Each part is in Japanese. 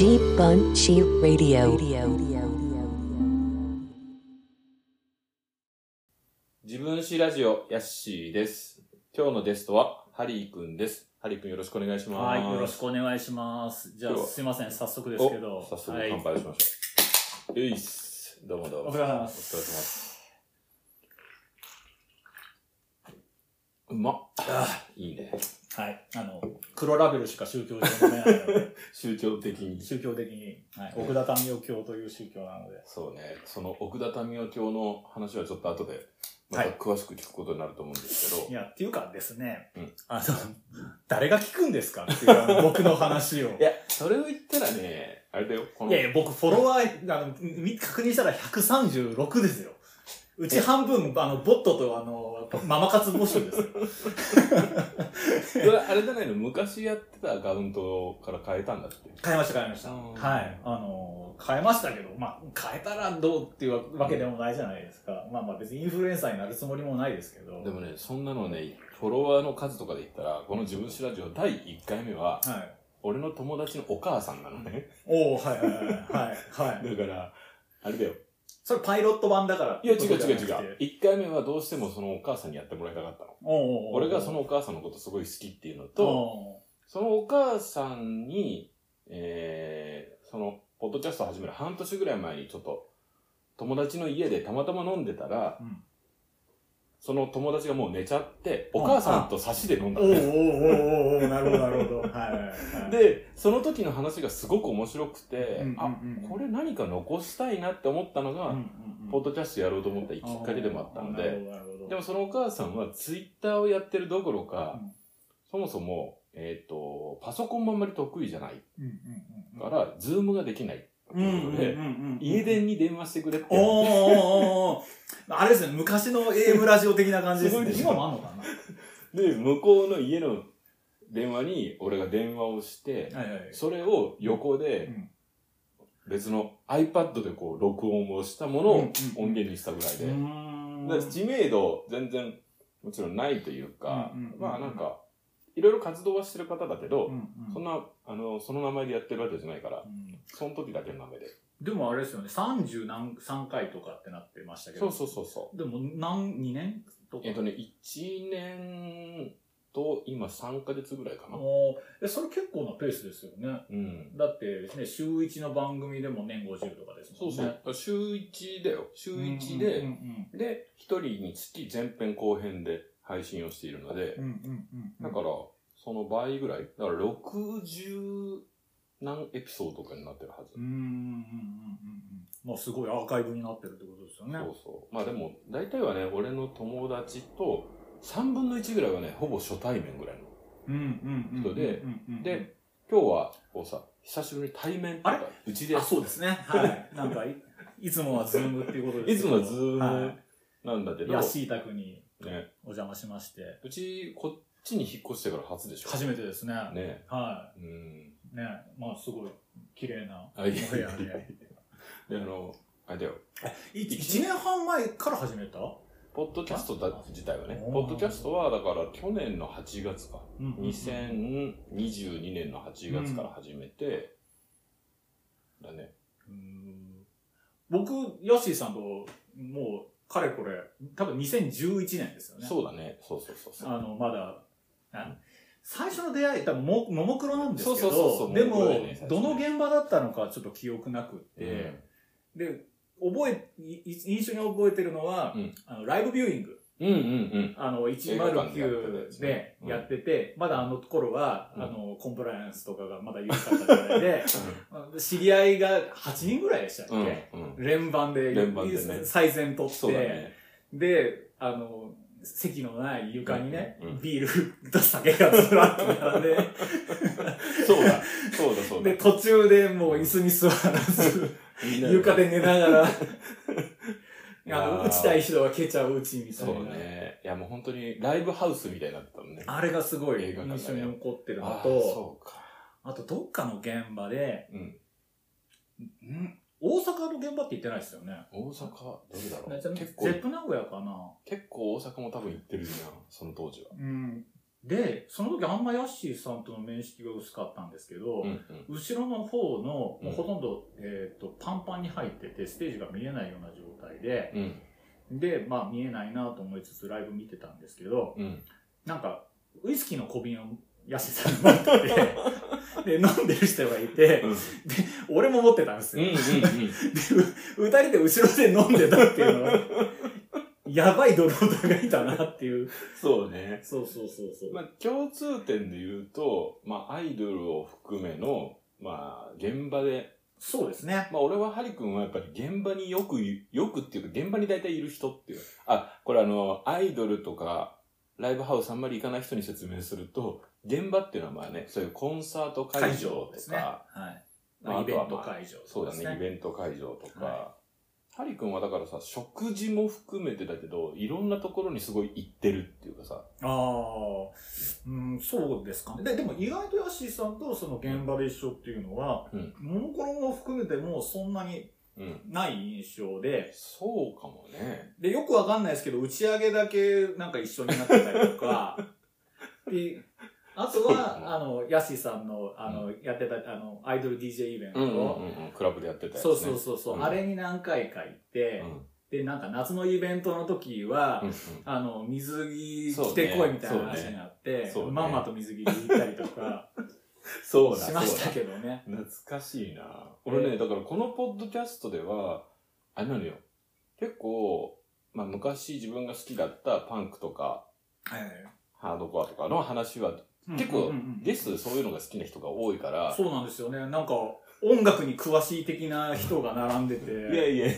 G Bunchy Radio. 自分史ラジオヤッシーです。今日のゲストはハリーくんです。ハリーくんよろしくお願いします。はい、よろしくお願いします。じゃあ、すいません、早速ですけど。お早速はい、乾杯しましょう。ういっす。どうもどうも。お疲れ様でおす疲れ様です。うまっ。いいね。はい。あの、黒ラベルしか宗教上飲めないので、宗教的に。宗教的に、はい、奥田民生教という宗教なので。そうね。その奥田民生教の話はちょっと後で、またはい詳しく聞くことになると思うんですけど、いや、っていうかですね、うんあの、誰が聞くんですかっていう僕の話を。いや、それを言ったらね、あれだよ、このいやいや、僕、フォロワー、あの、み確認したら136ですよ。うち半分、あの、ボットと、あの、ママ活募集ですよ。それあれじゃないの昔やってたアカウントから変えたんだって。変えました、変えました。うんはい。あの、変えましたけど、まあ、変えたらどうっていうわけでもないじゃないですか。まあまあ別にインフルエンサーになるつもりもないですけど。でもね、そんなのね、フォロワーの数とかで言ったら、この自分史ラジオ第1回目は、はい。俺の友達のお母さんなのね。おおはいはいはいはい。はい。だから、あれだよ。それパイロット版だから。いや、違う違う違う。う。1回目はどうしてもそのお母さんにやってもらいたかったの。おうおうおう俺がそのお母さんのことすごい好きっていうのと、と、そのお母さんに、えー、その、ポッドキャスト始める半年ぐらい前にちょっと、友達の家でたまたま飲んでたら、うんその友達がもう寝ちゃって、お母さんと差しで飲んだおうお。おうおうおうなるほどなるほど。はいで、その時の話がすごく面白くて、あ、これ何か残したいなって思ったのが、ポッドキャストやろうと思ったきっかけでもあったので。でもそのお母さんはツイッターをやってるどころか、うんそもそも、えっ、と、パソコンもあんまり得意じゃないから、ズームができない。うんうんうんうん家電に電話してくれって。おーおーあれですね、昔の AM ラジオ的な感じですね。今もあんのかな。で、向こうの家の電話に俺が電話をして、はいはい。それを横でうん別の iPad でこう録音をしたものを音源にしたぐらいで、知名度全然もちろんないというか、うんうんうん。まあなんか、いろいろ活動はしてる方だけど、うんうん。そんな、あの、その名前でやってるわけじゃないからう、ん。その時だけの名前で。でもあれですよね、30何、3回とかってなってましたけど。そうそうそうそう。でも、何、2年とか。えっとね、1年と今3ヶ月ぐらいかな。おーえ、それ結構なペースですよね。うん。だってね、週1の番組でも年50とかですそうもんね。そう。週1だよ。週1うんで、うんうんで、1人につき前編後編で配信をしているのでうん。う、んうんうんうん。だから、その倍ぐらい。だから60何エピソードとかになってるはずう。んうんうんうん。まあすごいアーカイブになってるってことですよね。そうそう。まあでも、大体はね、俺の友達と3分の1ぐらいはね、ほぼ初対面ぐらいの。うんうんうん。人でで、今日は、こうさ、久しぶりに対面とあれ？か、うちであ、そうですね。はい。なんかい、いつもはズームっていうことですけどいつもはズームはなんだけど、い。ヤシータクにね、お邪魔しまして、うち、こっちに引っ越してから初でしょ。初めてですね。ね。はうん。い。ね。まあ、すごい綺麗ないやい部屋やいやで。で、あの、あれだよ。い一年半前から始めた？ポッドキャストだ自体はね、ポッドキャストはだから去年の8月か、うん2022年の8月から始めて、だね。うん僕、ヤッシーさんと、もう、かれこれ、多分2011年ですよね。そうだね。そうそうそうそう。あの、まだ、あ最初の出会い、多分も、ももクロなんですけど、でもねどの現場だったのかちょっと記憶なくって、うん。で、覚え、い印象に覚えてるのは、うん。あの、ライブビューイング。うんうんうん。あの、映画館でやってたや109つでやってて、まだあの頃は、うん。あの、コンプライアンスとかがまだ緩かった時代で、知り合いが8人ぐらいでしたっけ？連番で、連番でね。最善取って。で、あの、席のない床にね、うんうんビールと酒がずらっと並んで、そうだ。そうだそうだ。で、途中でもう椅子に座らず、床で寝ながら、あの、打ちたい人は蹴ちゃううちみたいそうな。ね。いやもう本当にライブハウスみたいになってたもんね。あれがすごい印象に残ってるのと。あとどっかの現場で、うん。ん？大阪の現場って言ってないですよね。大阪、どれだろう？じゃあ結構ゼップ名古屋かな結構大阪も多分行ってるじゃん、その当時は。うん。で、その時あんまヤッシーさんとの面識が薄かったんですけど、うんうん。後ろの方の、もうんうほとんど、えっ、と、パンパンに入ってて、ステージが見えないような状態で、うん。で、まあ見えないなと思いつつライブ見てたんですけど、うん。なんか、ウイスキーの小瓶をヤッシーさんが持ってて、で、飲んでる人がいて、うん。俺も持ってたんですよ。うん。うん。で、う二人で後ろで飲んでたっていうのは、やばいドローがいたなっていう。そうね。そうそうそうそう。まあ、共通点で言うと、まあ、アイドルを含めの、まあ、現場で、そうですね。まあ、俺はハリ君はやっぱり現場によくい、よくっていうか、現場に大体いる人っていう。あ、これあの、アイドルとか、ライブハウスあんまり行かない人に説明すると、現場っていうのはまあね、そういうコンサート会場とか、ですね。はい。まあイベント会場そうだね、インベント会場とか、はハリ君はだからさ、食事も含めてだけど、いろんなところにすごい行ってるっていうかさ、ト。ああ、うん、そうですかね。で、でも意外とヤッシーさんとその現場で一緒っていうのは、うんモノコロも含めてもそんなにうん。ない印象で、そうかもね。で、よくわかんないですけど、打ち上げだけなんか一緒になってたりとか、で、あとは、あの、ヤッシーさんの、あの、やってた、あの、アイドル DJ イベント、うんうんうん。うん、クラブでやってたやつ、ね。そうそうそうそう、うん。あれに何回か行って、うん。で、なんか夏のイベントの時は、あの、水着着てこいみたいな話になって、まんまと水着で行ったりとか そうだ、しましたけどね。だ。懐かしいな。俺ね、だからこのポッドキャストでは、あれなのよ。結構、まあ昔自分が好きだったパンクとか、ハードコアとかの話は、結構ゲストでそういうのが好きな人が多いから、そうなんですよね。なんか、音楽に詳しい的な人が並んでて。いやいや、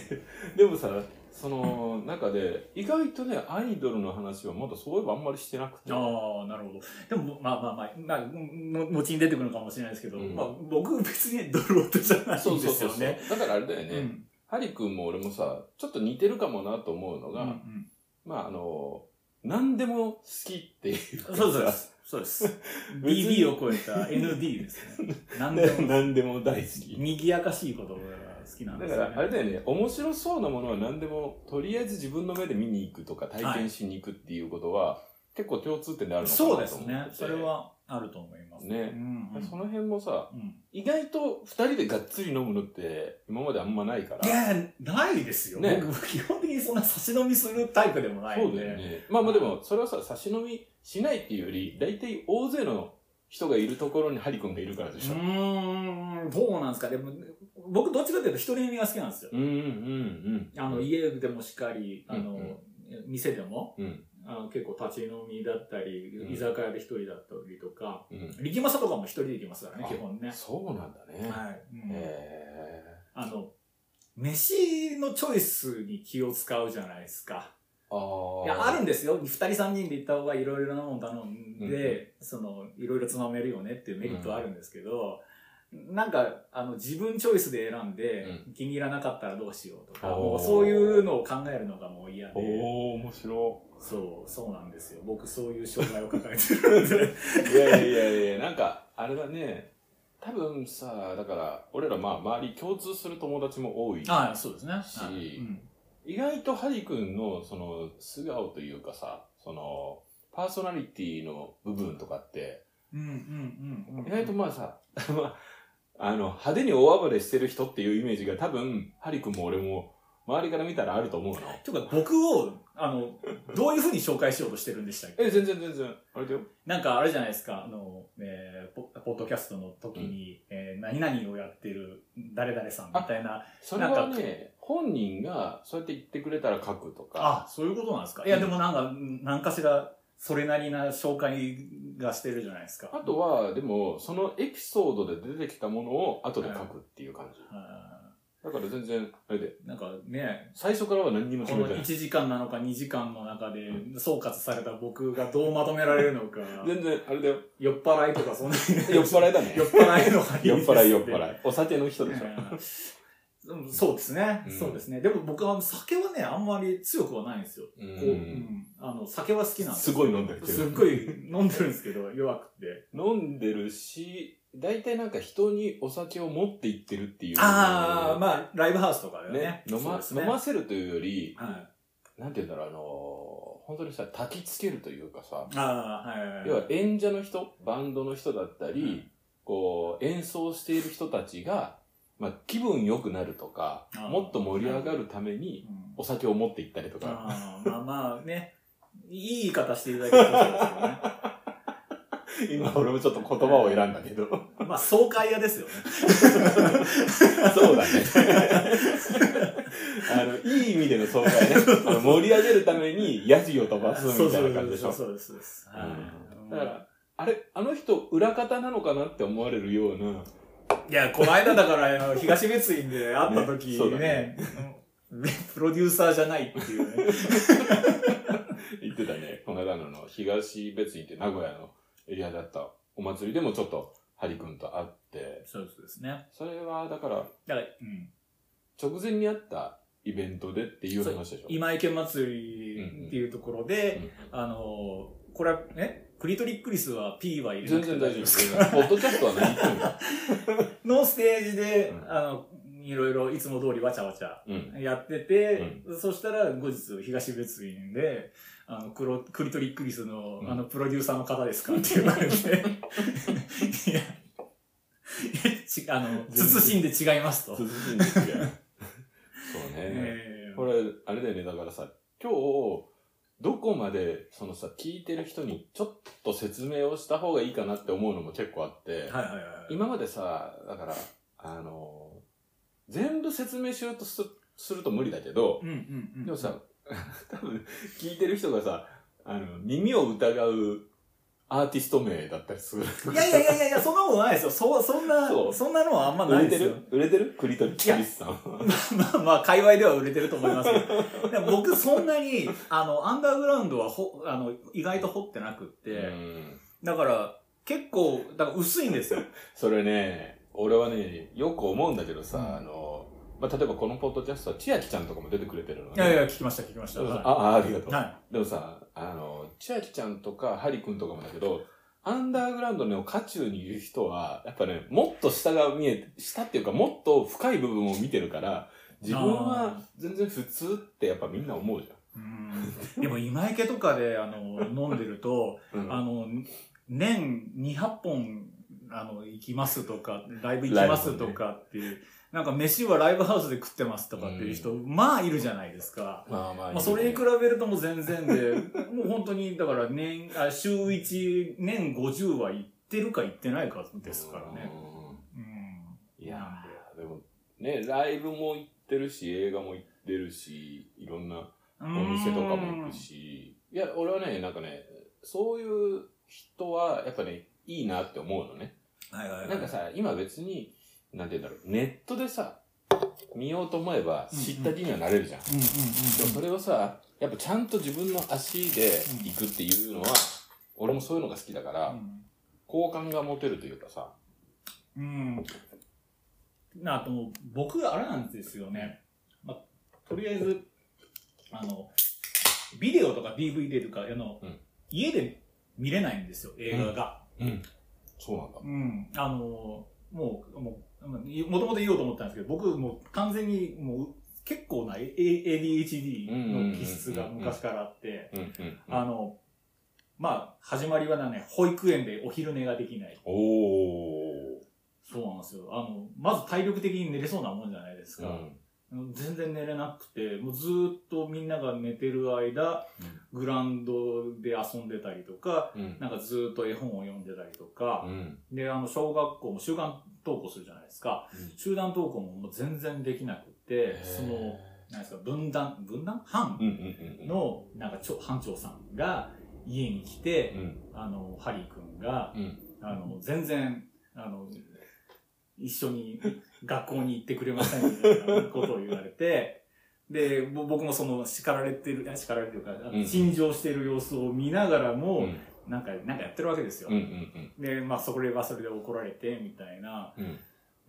でもさ、その中で、意外とね、アイドルの話はまだそういえばあんまりしてなくて。ああ、なるほど。でも、まあまあまあ、まあ、も後に出てくるのかもしれないですけど、うんまあ僕別にドロートじゃないそんでうそうそうそう。すよね。だからあれだよね、うんハリ君も俺もさ、ちょっと似てるかもなと思うのが、うんうんまああの、何でも好きっていうかさ。そうです。そうです。別に DD を超えた ND ですね。何でも、何でも大好き。賑やかしいことが好きなんですよね。だから、あれだよね、面白そうなものは何でも、とりあえず自分の目で見に行くとか体験しに行くっていうことは、結構共通点であるのかなとそう思っててですね。それ。はあると思います。ねうんうんその辺もさ、うん意外と二人でがっつり飲むのって今まであんまないから。いや、ないですよ。ね僕、基本的にそんな差し飲みするタイプでもないそうんで。だよね。まあまあでも、それはさ、差し飲みしないっていうより、大体大勢の人がいるところにハリ君がいるからでしょ。うーん、どうなんですか。でも、僕どっちかというと一人飲みが好きなんですよ。うんうんうん。あの、家でもしっかり、あの、うんうん店でも、うん。あの結構立ち飲みだったり、うん居酒屋で一人だったりとか、うん。力政とかも一人で行きますからね、あ基本ね。そうなんだね。はい。うんへあの、飯のチョイスに気を使うじゃないですか。ーあいや、あるんですよ。二人三人で行った方がいろいろなもの頼んうんで、その、いろいろつまめるよねっていうメリットはあるんですけど、なんか、あの、自分チョイスで選んで、う気に入らなかったらどうしようとか、そういうのを考えるのがもう嫌で、おー、面白そう、そうなんですよ。僕そういう障害を抱えてるんで。い。いやいやいやいや、なんか、あれだね、多分さ、だから、俺らまあ周り共通する友達も多い。はい、そうですね。しはいうん意外とハリ君のその素顔というかさ、その、パーソナリティの部分とかって、うんうんうんうん。意外とまあさ、まあ、あの、派手に大暴れしてる人っていうイメージが多分、ハリ君も俺も、周りから見たらあると思うの？ていうか僕を、あの、どういうふうに紹介しようとしてるんでしたっけ？え、全然全然。あれだよ。なんかあれじゃないですか、あの、えーポ、ポッドキャストの時に、えー何々をやってる誰々さんみたいな。それはね、本人がそうやって言ってくれたら書くとか。あ、そういうことなんですか？いや、でもなんか、何かしら、それなりな紹介がしてるじゃないですか。あとは、でも、そのエピソードで出てきたものを後で書くっていう感じ。あだから全然、あれで、ーなんかね、最初からは何にもこのてない1。時間なのか2時間の中で総括された僕がどうまとめられるのか、全然、あれだよ。酔っ払いとかそんな酔っ払いだね。酔っ払いのがいい酔っ払い酔っい。払い。お酒の人でしょ。うんそうですね、うんそうですね。でも僕は酒はね、あんまり強くはないんですよ。う。こう、うんん、あの、酒は好きなんですすごい飲んでるけど。すっごい飲んでるんですけど、弱くて。飲んでるし、大体なんか人にお酒を持っていってるっていう。ああ、まあ、ライブハウスとかでね。ね、飲ま、ね飲ませるというより、はなんて言うんだろう、あの、本当にさ、焚きつけるというかさ、ああ、はいはいはい。要は演者の人、バンドの人だったり、うんこう、演奏している人たちが、まあ、気分良くなるとかもっと盛り上がるために、うんお酒を持って行ったりとか、ああまあまあね、いい言い方していただけるとそうですよね。今俺もちょっと言葉を選んだけど、まあ、爽快屋ですよね。そうだね。あの、いい意味での爽快ね。あの盛り上げるために、ヤジを飛ばすみたいな感じでしょ。そうです、そうです。だから、あれ、あの人、裏方なのかなって思われるような、いや、この間だから、東別院で会った時ねねプロデューサーじゃないっていうね。言ってたね。この間のの東別院って名古屋のエリアだったお祭りでもちょっと、ハリ君と会って、そうですね。それはだから、だから、うん。直前にあったイベントでっていう話でしょ。今池祭りっていうところで、うんあの、これはね、クリトリックリスは P は入れな全くて然大丈夫です。か ポッドキャストは何言ってんだ。のステージで、うんあの、いろいろいつも通りわちゃわちゃうん。やってて、そしたら後日東別院で、あの、クロクリトリックリスの、うんあの、プロデューサーの方ですかって言われて、いや、あの、慎んで違いますと。涼しいんですよ。そうね。えーこれ、あれだよね、だからさ、今日、どこまで、そのさ、聞いてる人にちょっと説明をした方がいいかなって思うのも結構あって、はいはいはい。今までさ、だから、あの、全部説明しようとすすると無理だけど、うんうんうん。でもさ、多分、聞いてる人がさ、あの、耳を疑うアーティスト名だったりする。いやいやいやいやいや、そんなことないですよ。そ、そんな、そそんなのはあんま売れてないですよる？売れてる？クリトリクリスさんは。まあ まあ、界隈では売れてると思いますけど。僕、そんなに、あの、アンダーグラウンドはほ、あの、意外と掘ってなくって、うんだから、結構、だから薄いんですよ。それね、俺はね、よく思うんだけどさ、うんあの、まあ、例えばこのポッドキャストは千秋ちゃんとかも出てくれてるのね。いやいや、聞きました、聞きました。あ、あ、ありがとう。い。はでもさ、あの、千秋ちゃんとかハリ君とかもだけど、アンダーグラウンドの渦中にいる人は、やっぱね、もっと下が見えて、下っていうかもっと深い部分を見てるから、自分は全然普通ってやっぱみんな思うじい。うん。でも、今池とかで、あの、飲んでると、ゃん。うんあの、年200本、あの、行きますとか、ライブ行きますとかっていう、なんか飯はライブハウスで食ってますとかっていう人、まあいるじゃないですか。まあまあ、まあ、それに比べるともう全然で、もう本当に、だから年、あ週1、年50は行ってるか行ってないかですからね。うん。うん。いやーでもね、ライブも行ってるし、映画も行ってるし、いろんなお店とかも行くし、いや、俺はね、なんかね、そういう人は、やっぱね、いいなって思うのね。はいはいはい。なんかさ、今別に、なんて言うんだろう、ネットでさ、見ようと思えば知った気にはなれるじゃん。うんうんうん。でもそれをさ、やっぱちゃんと自分の足で行くっていうのは、俺もそういうのが好きだから、好感が持てるというかさ、うん。なあと、僕、あれなんですよね。まあ、とりあえず、あの、ビデオとか DVD とか、あの、うん家で見れないんですよ、映画が。うん。そうなんだ。うん。あの、もう、もう、もともと言おうと思ったんですけど、僕、もう完全に、もう、結構な A- ADHD の気質が昔からあって。あの、まあ、始まりはね、保育園でお昼寝ができない。おー。そうなんですよ。あの、まず体力的に寝れそうなもんじゃないですか。うん。全然寝れなくて、もうずーっとみんなが寝てる間、グラウンドで遊んでたりとか、うん。なんかずーっと絵本を読んでたりとかう、ん。で、あの、小学校も集団登校するじゃないですか。集団登校ももう全然できなくて、その、なんですか、分断、分断？班うんうんうん。の、なんかちょ、班長さんが家に来てう、ん。あの、ハリー君が、うん。あの、全然、あの、一緒に学校に行ってくれませんみたいなことを言われて、で、ぼ僕もその叱られてる、あ叱られてるか、あのうん陳情している様子を見ながらうも、ん。なんか、なんかやってるわけですよ。うんうんで、まあ、それはそれで怒られて、みたいな。うん。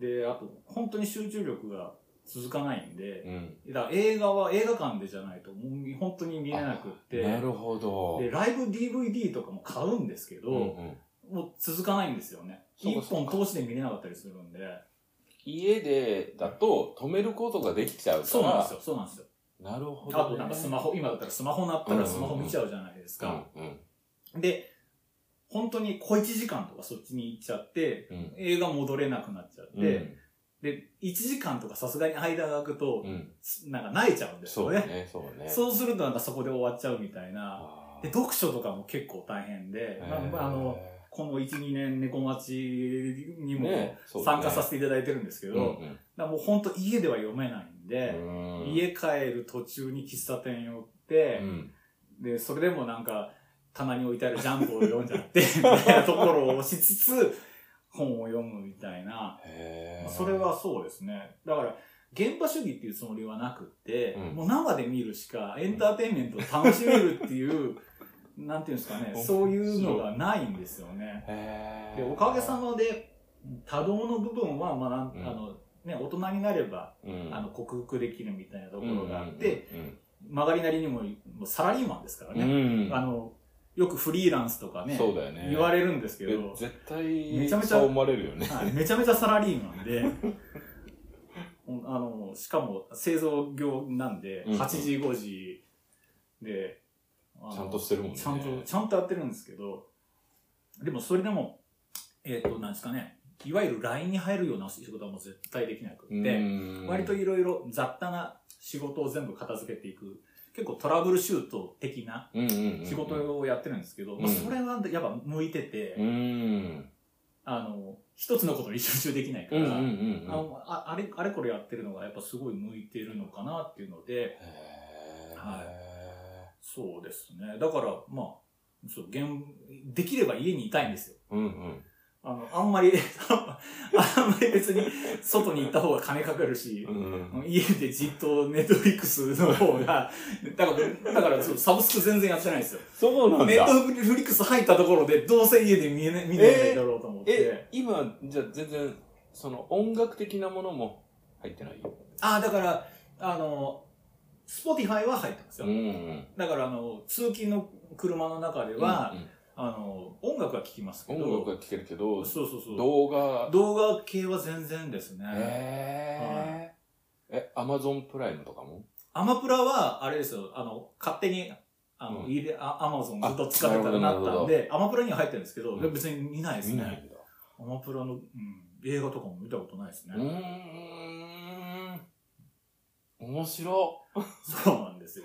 で、あと、本当に集中力が続かないんで、うん。だから映画は映画館でじゃないと、もう本当に見れなくって、なるほど。で、ライブ DVD とかも買うんですけど、うんうんもう続かないんですよね。一本通しで見れなかったりするんで。家でだと止めることができちゃうから、そうなんですよ、そうなんですよ。なるほど、ね。あとなんかスマホ、今だったらスマホなったらスマホ見ちゃうじゃないですか。うんうん。で、本当に小1時間とかそっちに行っちゃって、うん。映画戻れなくなっちゃって、うんで、1時間とかさすがに間が空くとう、ん。なんか泣いちゃうんですよね。そうね、そうね。そうするとなんかそこで終わっちゃうみたいな。で、読書とかも結構大変で、まあまああの、この1、2年猫町にも参加させていただいてるんですけど、うんだからもう本当家では読めないんで、うん。家帰る途中に喫茶店寄ってう、ん。で、それでもなんか棚に置いてあるジャンプを読んじゃって、みたいなところをしつつ、本を読むみたいな。それはそうですね。だから、現場主義っていうつもりはなくって、うんもう生で見るしか、エンターテインメントを楽しめるっていう、なんていうんですかね、そういうのがないんですよね。で、おかげさまで、多動の部分は、まあうんあの、ね、大人になれば、うんあの、克服できるみたいなところがあって、うん曲がりなりにも、もうサラリーマンですからうんね。うんあの、よくフリーランスとかね、そうだよね。言われるんですけえど、絶対、めちゃめちゃれるよね。はい、めちゃめちゃサラリーマンで、あの、しかも製造業なんで、うんうん8時5時で、ちゃんとしてるもんね。ちゃんと、ちゃんとやってるんですけど、でもそれでも、えっ、と、なんですかね、いわゆる LINE に入るような仕事はもう絶対できなくって、うん。割といろいろ雑多な仕事を全部片付けていく、結構トラブルシュート的な仕事をやってるんですけど、それはやっぱ向いてて、うん。あの、一つのことに集中できないから。あれあれこれやってるのがやっぱすごい向いてるのかなっていうので、はいそうですね。だから、まあ、そう、現、できれば家にいたいんですよ。うんうん。あの、あんまり、あんまり別に外に行った方が金かかるし、うん家でじっとネットフリックスの方が、だから、だからそうサブスク全然やってないんですよ。そうなんだ。ネットフリックス入ったところで、どうせ家で見えない、見ないだろうと思って。え、今、じゃあ全然、その音楽的なものも入ってない？よ。ああ、だから、あの、スポティファイは入ってますよ。うんうん。だから、あの、通勤の車の中では、うんうんあの、音楽は聴きますけど、音楽は聴けるけど、そうそうそう。動画、動画系は全然ですね。へーえ、アマゾンプライムとかも？アマプラは、あれですよ、あの、勝手に、あの、うん入れ、あアマゾンずっと使ってたらなったんで、アマプラには入ってるんですけど、うん別に見ないですね。アマプラの、うん、映画とかも見たことないですね。うーん。面白。そうなんですよ。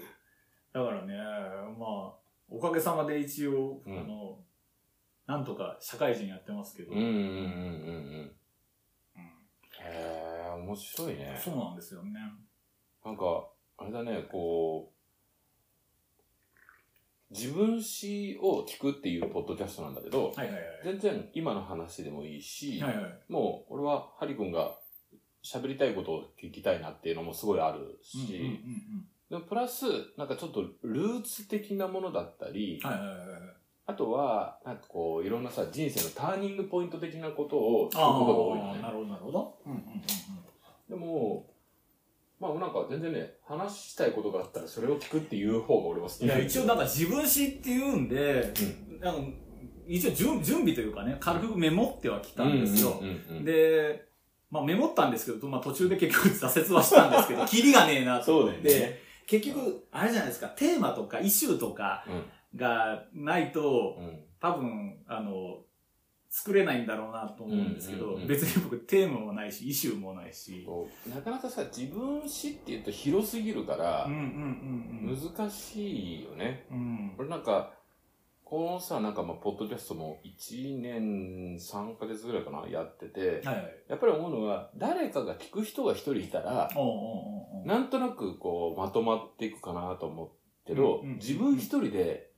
だからね、まあ、おかげさまで一応、うんあの、なんとか社会人やってますけど、うんうんうんうんうん。うんへー面白いね。そうなんですよね。なんか、あれだね、こう、自分史を聞くっていうポッドキャストなんだけど、はいはいはい。全然今の話でもいいし、はいはい。もう俺はハリ君が喋りたいことを聞きたいなっていうのもすごいあるし、うんうんうんでもプラス、なんかちょっとルーツ的なものだったり、うん。はいはいはいはい。あとは、なんかこう、いろんなさ、人生のターニングポイント的なことを聞くことが多いよねな。るほどなるほど。うんうんうんうん。でも、まあなんか全然ね、話したいことがあったらそれを聞くっていう方が俺は好きいや、一応なんか自分史っていうんで、うなんか一応準準備というかね、軽くメモってはきたんですよ。うんうんうんうんで、まあメモったんですけど、まあ途中で結局挫折はしたんですけど、キリがねえなとそうだよ思って、ね。結局、あれじゃないですか、テーマとかイシューとかがないと、うん。うん。多分、あの、作れないんだろうなと思うんですけど、うんうんうん別に僕テーマもないし、イシューもないし、なかなかさ、自分史って言うと広すぎるからうん、うんうんうん。難しいよね。うん。俺なんか、このさ、なんかまあ、ポッドキャストも1年3ヶ月ぐらいかな、やってて、はいはい。やっぱり思うのは、誰かが聞く人が一人いたら、おなんとなくこう、まとまっていくかなと思うけど、うんうん自分一人で、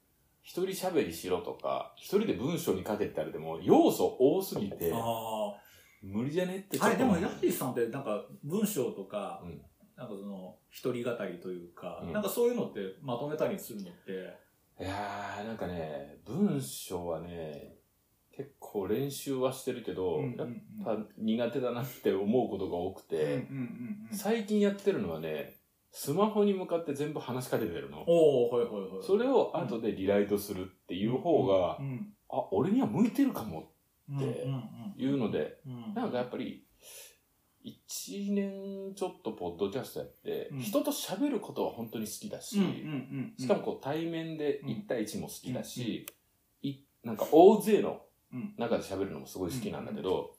一人喋りしろとか、一人で文章に書けってあれでも、要素多すぎて、あ無理じゃねってちあ。あれ、でも、ヤッキーさんって、なんか、文章とか、うん。なんかその、一人語りというか、うん。なんかそういうのってまとめたりするのって、いやー、なんかね、文章はね、結構練習はしてるけど、うんうんやっうんぱ苦手だなって思うことが多くて、うんうんうんうん。最近やってるのはね、スマホに向かって全部話しかけてるの。おおはいはいはい。それを後でリライトするっていう方が、うん、あ、俺には向いてるかもうん、ってうんうんいうので、うん、なんかやっぱり、1年ちょっとポッドキャストやって、うん。人と喋ることは本当に好きだし、うんうんしかもこう対面で1対1も好きだうんし、いなんか大勢のうん。中で喋るのもすごい好きなんだけど、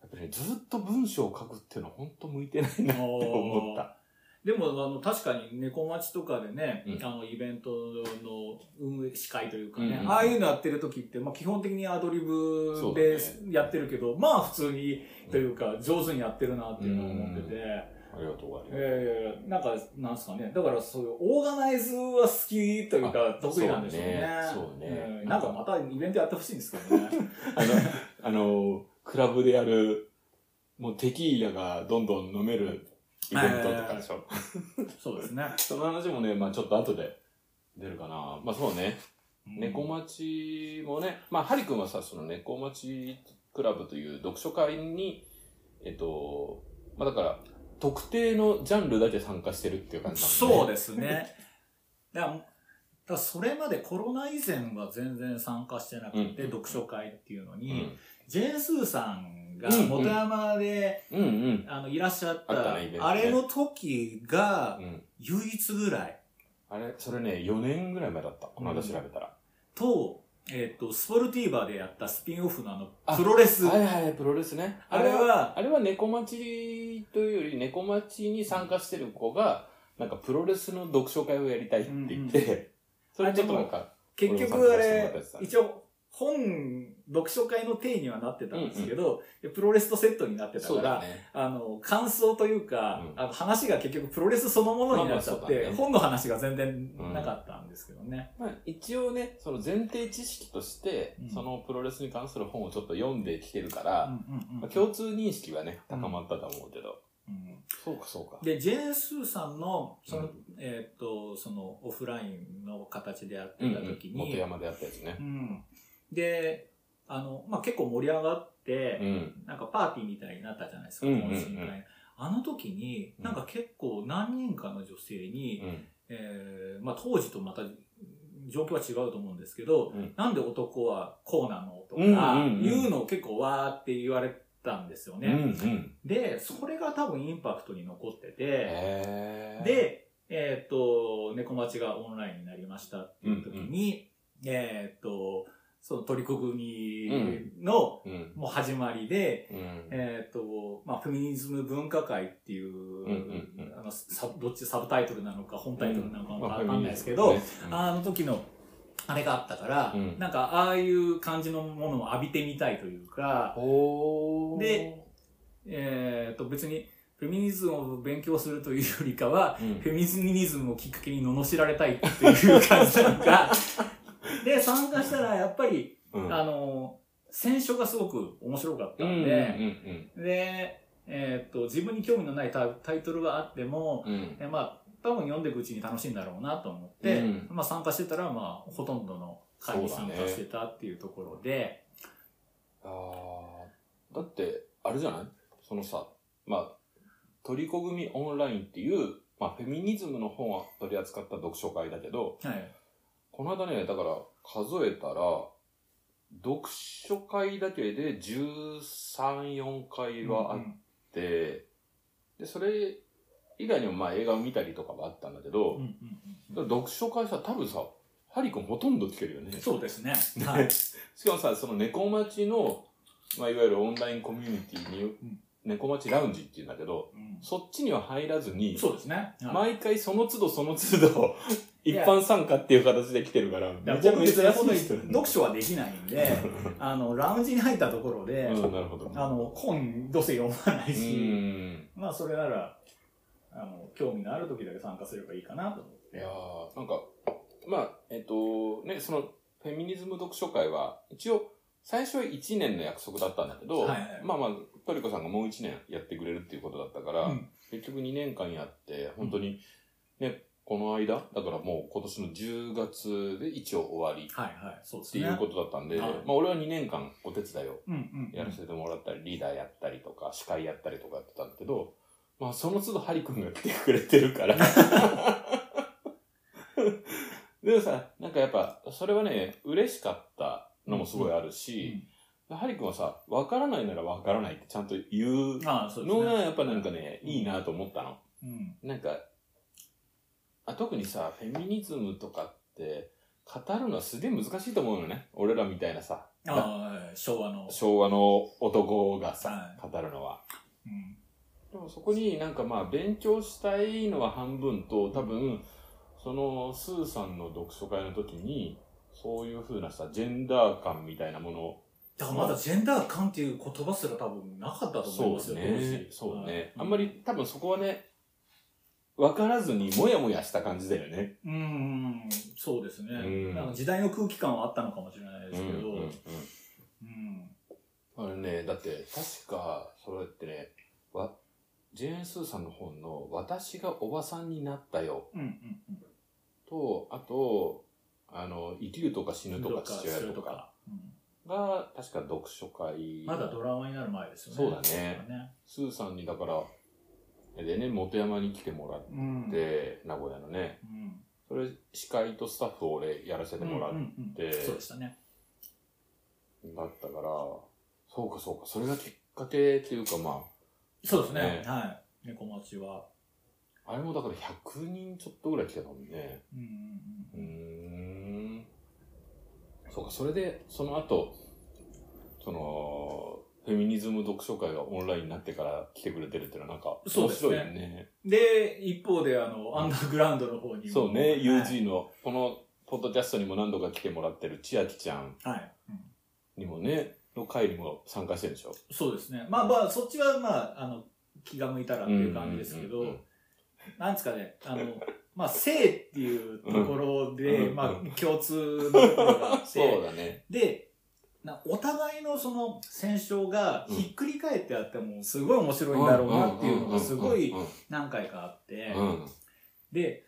やっぱりね、ずっと文章を書くっていうのは本当向いてないなって思った。でも、あの、確かに猫町とかでね、うんあの、イベントの運営、司会というかね、うんうんああいうのやってる時って、まあ、基本的にアドリブでやってるけど、まあ、普通に、というか、上手にやってるなっていうのを思ってて、ありがとう、ありがとう。えー、なんか、なんすかね。だから、そういう、オーガナイズは好きというか、あ得意なんでしょうね。そうねそうねんなんかまたイベントやってほしいんですけどね。あの、あの、クラブでやる、もうテキーラがどんどん飲めるイベントとかでしょ。そうですね。その話もね、まあちょっと後で出るかな。まあそうね。猫町もね、まあハリ君はさ、その猫町クラブという読書会に、えっと、まあだから、特定のジャンルだけ参加してるっていう感じなんそうでですね。だから、だそれまでコロナ以前は全然参加してなくて、うん読書会っていうのすに、ジェーン・スーさんがうんうん元山で、うん。うんうん。あのいらっしゃったた、ねあれの時がうん。唯一ぐらいあれ、それね、4年ぐらい前だった。この間調べたら。と、えっ、と、スポルティーバでやったスピンオフのあの、あプロレス。はいはい、プロレスね。あれはあれは猫町というより、猫町に参加してる子が、なんかプロレスの読書会をやりたいって言って、それちょっとなんか、結局あ俺れ一応、本、読書会の体にはなってたんですけど、でプロレスとセットになってたから、ね。あの、感想というか、うんあの話が結局プロレスそのものになっちゃって、ね本の話が全然なかったんですけどね。まあ一応ね、その前提知識として、うんそのプロレスに関する本をちょっと読んできてるから、共通認識はね、高まったと思うけど。うんそうかそうか。で、ジェーン・スーさんの、その、うんえーっと、その、オフラインの形でやってうんうんた時に、元山でやったやつねう。んで、あの、まあ、結構盛り上がって、うん。なんかパーティーみたいになったじゃないですか、うんうんうん懇親会。あの時に、なんか結構何人かの女性に、うん。えーまあ当時とまた状況は違うと思うんですけど、うんなんで男はこうなのとか、うんうんうんいうのを結構わーって言われたんですようん。ね。うん。で、それが多分インパクトに残ってて、で、えーっと、猫町がオンラインになりましたっていう時に、えーっと、その取り組みの、うん。もう始まりで、うん。えっ、と、まあ、フェミニズム文化会っていう、んうんうん。あの、サブどっちサブタイトルなのか本タイトルなのかまあわかんないですけど、フェミニズムね。あの時の、あれがあったから、うん。なんか、ああいう感じのものを浴びてみたいというか、で、えっ、と、別に、フェミニズムを勉強するというよりかは、うん。フェミニズムをきっかけに罵られたいっていう感じなのか、で、参加したらやっぱり、うん。あの、選書がすごく面白かったうんんで、うん。で、えーっと、自分に興味のないタタイトルがあっても、うん。まあ、多分読んでいくうちに楽しいんだろうなと思って、うん。まあ参加してたら、まあ、ほとんどの会に参加してたっていうところで、あー。だって、あれじゃない？そのさ、まあ、取りこ組オンラインっていう、まあ、フェミニズムの本を取り扱った読書会だけど、はい。この間ね、だから数えたら、読書会だけで13、4回はあって、で、それ以外にもまあ映画を見たりとかはあったんだけど、うんうんうん読書会さ、多分さ、ハリ君ほとんど聞けるよね。そうですね。はい。しかもさ、その猫町の、まあ、いわゆるオンラインコミュニティに、ん猫町ラウンジっていうんだけど、うんそっちには入らずに、そうですね。はい毎回その都度その都度、一般参加っていう形で来てるから、だめちゃ僕めちゃ珍しい読書はできないんで、あの、ラウンジに入ったところで、うん、なるほど。あの、本どうせ読まないうし、ん。まあ、それなら、あの、興味のある時だけ参加すればいいかなと思って。いやーなんか、まあ、えっと、ね、その、フェミニズム読書会は、一応、最初は1年の約束だったんだけど、はいはいまあまあ、トリコさんがもう1年やってくれるっていうことだったから、うん結局2年間やって、本当に、ね、この間、だからもう今年の10月で一応終わりっはいはい、そうですね。ていうことだったんで、はいまあ俺は2年間お手伝いをうんうん。やらせてもらったり、リーダーやったりとか、司会やったりとかやってたんだけど、まあその都度ハリ君が来てくれてるから。でもさ、なんかやっぱ、それはね、嬉しかったのもすごいあるし、ハリ君はさ、わからないならわからないってちゃんと言うのね。がやっぱなんかね、いいなと思ったの。うん。なんか、あ特にさ、フェミニズムとかって、語るのはすげえ難しいと思うのね。俺らみたいなさ、昭和の。昭和の男がさは、語るのは。うん。でもそこになんかまあ勉強したいのは半分と、多分、そのスーさんの読書会の時に、そういう風なさ、ジェンダー感みたいなものをだからまだジェンダー感っていう言葉すら多分なかったと思いますよ、ね。そうね。はい。あんまり多分そこはね、わからずにもやもやした感じだよね。うんうん、そうですね。うん。なんか時代の空気感はあったのかもしれないですけど、うんうんうん。うん。あれね、だって確か、それってね、わジェーン・スーさんの本の、私がおばさんになったよ。うんうんと、あと、あの、生きるとか死うん。ぬとか父親とか。うんが、確か読書会。まだドラマになる前ですよね。そうだねねスーさんにだから、でね、元山に来てもらっうん。て、名古屋のね、うん、それ、司会とスタッフを俺やらせてもらっうんうんてうんそうでしたね。だったから、そうかそうか、それがきっかけっていうかまそうですね。ねはい。猫町は。あ、あれもだから100人ちょっとぐらい来てたもんね。うんうんうーうんん。そうか、それで、その後、その、フェミニズム読書会がオンラインになってから来てくれてるっていうのはなんか面そうですね白いよね。で、一方で、あの、アンダーグラウンドの方にも。そうね、はい UG の、この、ポッドキャストにも何度か来てもらってる千秋ちゃんにもね、の会にも参加してるでしょ。そうですね。まあまあ、そっちはまあ、あの、気が向いたらっていう感じですけどなんですかね、あの、まあ、性っていうところで、うんまうんあ、共通のところがあっそうて、だね。で、なお互いのその戦勝がひっくり返ってあっても、すごい面白いんだろうなっていうのがすごいうん。何回かあって、うん。で、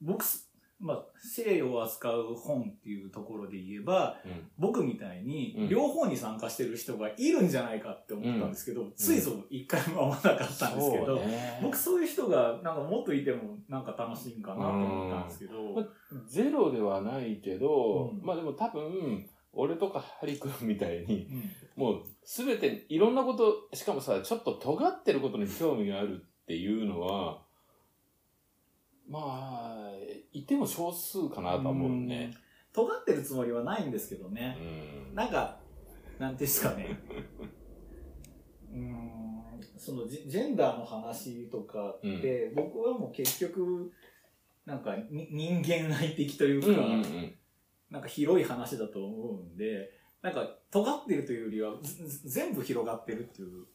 僕す、まあ、性を扱う本っていうところで言えば、うん。僕みたいにうん。両方に参加してる人がいるんじゃないかって思ったんですけど、ついぞ一回も会わなかったんですけそうど、ね。僕そういう人がなんかもっといてもなんか楽しいんかなと思ったんですけど、うん。ゼロではないけど、うん。まあでも多分、俺とかハリ君みたいに、うん。もうすべていろんなこと、しかもさ、ちょっと尖ってることに興味があるっていうのは、まあ、いても少数かなとは思うね。尖ってるつもりはないんですけどうね、ん。なんか、なんていうんですかね、うーん、そのジジェンダーの話とかって、僕はもう結局、なんかに人間愛的というか、うんうんうん。なんか広い話だと思うんで、なんか尖ってるというよりは、全部広がってるっていう。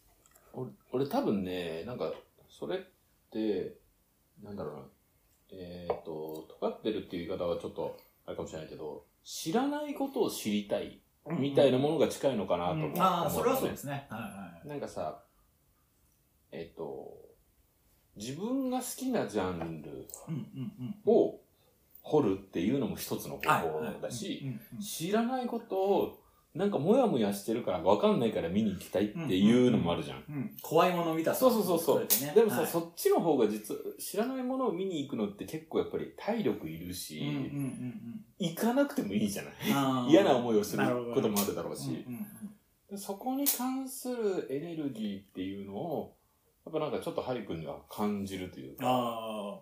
俺俺多分ね、なんか、それって、なんだろうな。えっ、と、尖ってるっていう言い方はちょっと、あれかもしれないけど、知らないことを知りたいみたいなものが近いのかなと思う、うんああ、思それはそうですね。はいはい。なんかさ、えっ、と、自分が好きなジャンルうんうんうん。を掘るっていうのも一つの方法だし、知らないことを、なんかモヤモヤしてるから分かんないから見に行きたいっていうのもあるじゃん。うん、怖いもの見たさそうそうそうそう。れてね。でもさ、はい。そっちの方が実は知らないものを見に行くのって結構やっぱり体力いるし、うんうんうん行かなくてもいいじゃない。嫌な思いをすることもあるだろうし、うんうんでそこに関するエネルギーっていうのを、やっぱなんかちょっとハリ君には感じるというか。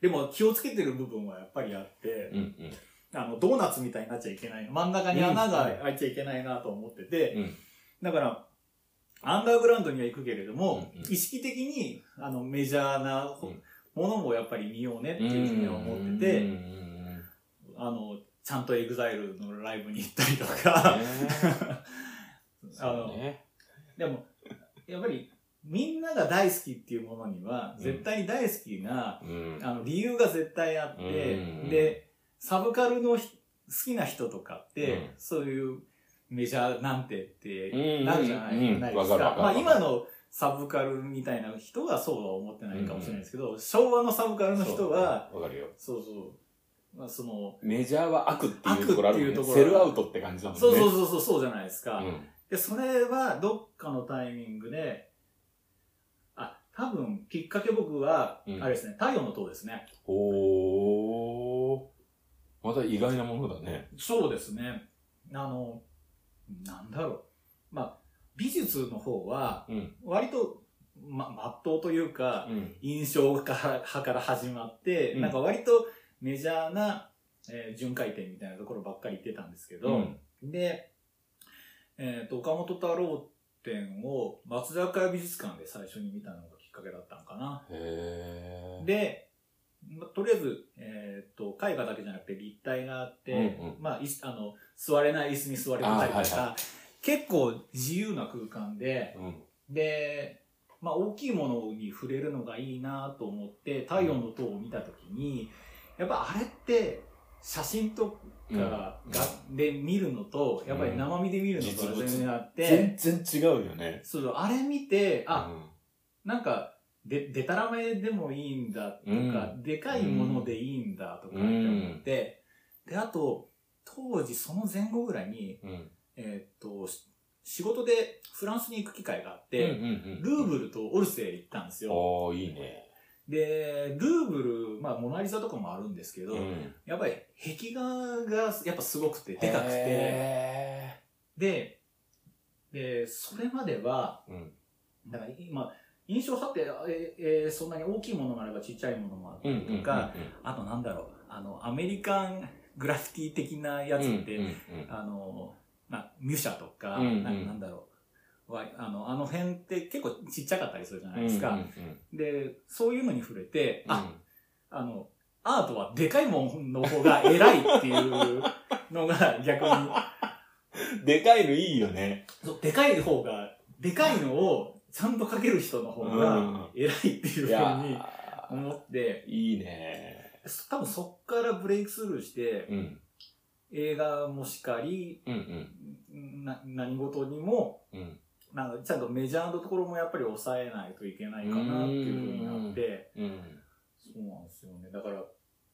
でも気をつけてる部分はやっぱりあって、うんうん。あの、ドーナツみたいになっちゃいけない。真ん中に穴が開いちゃいけないなと思ってて、うん。だから、アンダーグラウンドには行くけれども、うんうん。意識的にあのメジャーなものもやっぱり見ようねっていうふうには思ってて、あの、ちゃんとエグザイルのライブに行ったりとか、あのね。でも、やっぱりみんなが大好きっていうものには、うん絶対に大好きな、うん。あの理由が絶対あって、うん。で、サブカルのひ好きな人とかって、うんそういうメジャーなんてってうんなるじゃない,、ですか。まあ今のサブカルみたいな人はそうは思ってないかもしれないですけど、昭和のサブカルの人は、わかるよ。そうそう、まあその、メジャーは悪っていうところあるね悪っていうところセルアウトって感じだもんね。そうそうそうそうそうじゃないですか。うんで、それはどっかのタイミングで、あ、多分きっかけ僕は、うんあれですね、太陽の塔ですね。おー。また意外なものだね。そうですね。あの、なんだろう。まあ、美術の方は、うん。割と、ま、まっとうというか、うん。印象派から始まって、うんなんか割とメジャーな、えー巡回展みたいなところばっかり行ってたんですけど、うんで、えっ、と、岡本太郎展を松坂美術館で最初に見たのがきっかけだったのかな。で、まとりあえず、えっ、と、絵画だけじゃなくて立体があって、うんうん。まあ、いあの、座れない椅子に座れたりとか、あはいは結構自由な空間で、うん。で、まあ、大きいものに触れるのがいいなと思って、太陽の塔を見たときに、やっぱあれって、写真とかうん。が、で見るのと、やっぱり生身で見るのとは全然あって、全然違うよね。そう、あれ見て、あ、うん。なんか、で、でたらめでもいいんだとか、うんでかいものでいいんだとかって思って、で、あと、当時その前後ぐらいに、うん。えーっと、し仕事でフランスに行く機会があって、うんうんうんルーブルとオルセー行ったんですよ。おー、いいね。で、ルーブル、まあ、モナリザとかもあるんですけど、うん。やっぱり壁画がやっぱすごくて、でかくて、へで、で、それまでは。だから今、印象派って、ええーそんなに大きいものもあればちっちゃいものもあったうんうんうんりとか、あとなんだろう、あの、アメリカングラフィティ的なやつって、あの、まあ、ミュシャとか、うんうん。ななんだろう、わあの、あの辺って結構ちっちゃかったりするじゃないですか。で、そういうのに触れて、うん。あ、あの、アートはでかいもんの方が偉いっていうのが逆に、でかいのいいよね。そうでかい方が、でかいのをちゃんと描ける人の方うんが偉いっていういふうにや思って、ーいいね。多分そっからブレイクスルーして、うん。映画もしかり、うんうん。な何事にも、うん。なんかちゃんとメジャーのところもやっぱり抑えないといけないかなっていうふうになって、うん。そうなんですよね。だから、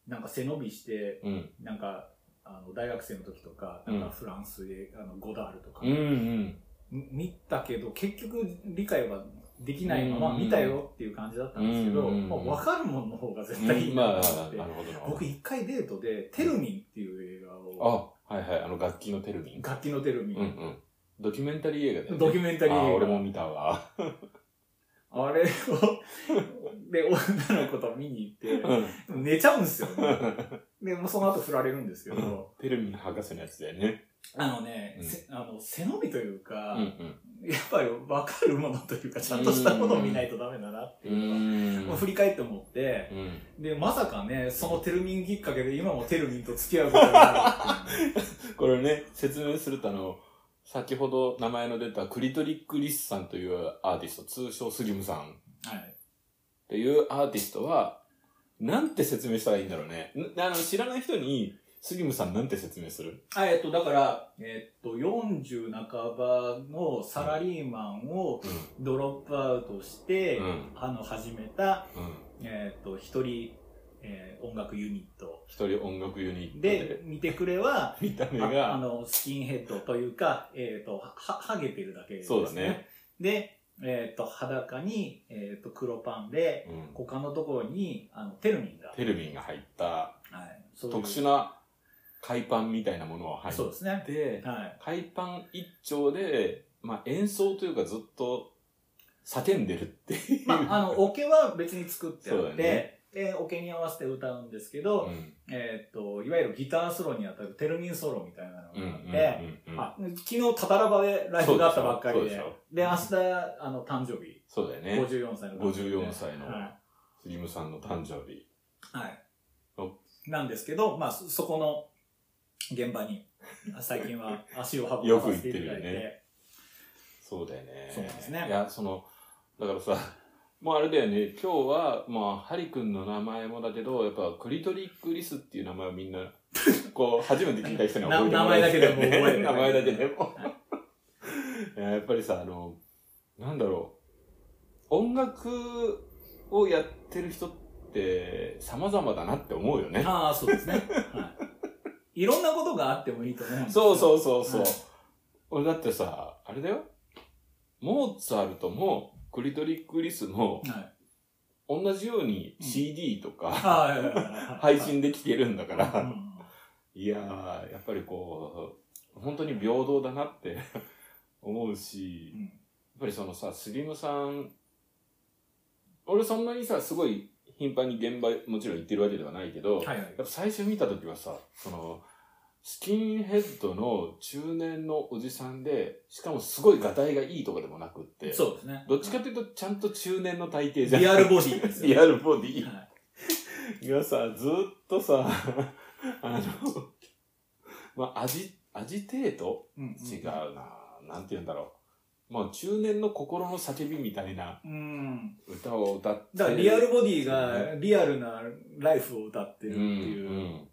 なんか背伸びして、うん。なんか、あの、大学生の時とか、なんかフランスで、あの、ゴダールとか、うんうん。み見たけど、結局理解はできないままうん見たよっていう感じだったんですけど、うんまあ、分かるもんの方が絶対いいまあ、ななと思って。僕一回デートで、テルミンっていう映画を、あ、はいはい。あの楽器のテルミン。楽器のテルミン、うんうん。ドキュメンタリー映画だよね。ドキュメンタリーあー、映俺も画。見たわ。あれを、で、女の子と見に行って、うん寝ちゃうんですよ、ね。で、もうその後振られるんですけど、テルミン博士のやつだよね。あのね、うんせあの背伸びというか、うんうん。やっぱり分かるものというか、ちゃんとしたものを見ないとダメだなってういうの振り返って思って、うんで、まさかね、そのテルミンきっかけで今もテルミンと付き合うことになるこれね、説明するとあの、先ほど名前の出たクリトリック・リスさんというアーティスト、通称スリムさんっはい。ていうアーティストは、なんて説明したらいいんだろうね。んあの、知らない人に、スリムさんなんて説明する？あえっと、だから、えっと、40半ばのサラリーマンをうドロップアウトして、ん。うん。あの、始めた、うん。えっと、一人、えー音楽ユニット一人音楽ユニットでで、、見てくれは、見た目ああが、の、スキンヘッドというか、えっ、と、は、はげてるだけです、そうだね。で、えっ、と、裸に、えっ、と、黒パンで、うん、他のところに、あの、テルミンが。テルミンが入ったはい。そういう特殊な海パンみたいなものを入そうですねっ。て、はい。海パン一丁で、まあ演奏というかずっと叫んでるっていう。まあ、あの、オケは別に作ってあって、ねで、オケに合わせて歌うんですけど、うんえっ、と、いわゆるギターソロにあたるテルミンソロみたいなのがあって、昨日タタラバでライブがあったばっかりで、でで明日、あの、誕生日、そうだよね。54歳の誕生日で54歳のはいスリムさんの誕生日。はいお。なんですけど、まあ、そそこの現場に、最近は 足を運よくばさせていただいて、行ってるよねそうだよね。そうですねいや、その、だからさ、もうあれだよね、今日は、まあ、ハリ君の名前もだけど、やっぱ、クリトリック・リスっていう名前をみんな、こう、初めて聞いた人には覚えてもらいたいよねな名前だけでも覚えて 名前だけでもやっぱりさ、あの、なんだろう、音楽をやってる人って、様々だなって思うよね。ああ、そうですね。はい。いろんなことがあってもいいと思うんですそうう。そうそうそう。はい俺だってさ、あれだよ。モーツァルトも、クリトリック・リスも、はい。同じようにうん CD とか、配信で聴けるんだから、うんいやー、やっぱりこう、本当に平等だなって 思うし、うんやっぱりそのさ、スリムさん、俺そんなにさ、すごい頻繁に現場もちろん行ってるわけではないけど、はいはい。やっぱ最初見た時はさ、その、スキンヘッドの中年のおじさんで、しかもすごいガタイがいいとかでもなくって、そうですね。どっちかというとちゃんと中年の体型じゃん。リアルボディですよリアルボディ。はい。がさ、ずっとさ、あの、まあ、アジ、アジテートうん。違うな、なんて言うんだろう。もう中年の心の叫びみたいなうん。歌を歌って。だからリアルボディがリアルなライフを歌ってるっていう。うんうん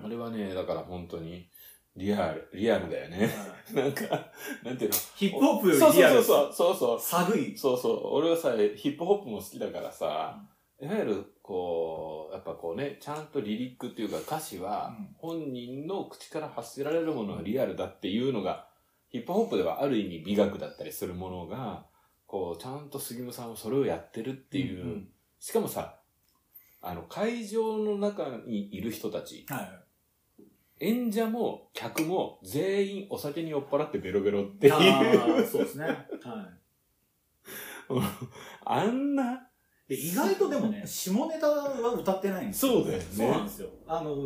あれはね、だから本当に、リアル、リアルだよね。はいなんか、なんていうの？ヒップホップよそうりリアル。そうそう、そうそう。寒い。そうそう。俺はさ、ヒップホップも好きだからさ、いわゆる、こう、やっぱこうね、ちゃんとリリックっていうか歌詞は、うん本人の口から発せられるものがリアルだっていうのが、ヒップホップではある意味美学だったりするものが、こう、ちゃんと杉村さんはそれをやってるっていう、うんしかもさ、あの、会場の中にいる人たち、はい。演者も客も全員お酒に酔っ払ってベロベロっていう。そうですね。はい。あんな、で意外とでもね、下ネタは歌ってないんですよ。そうだよねそうなんですよ。あの、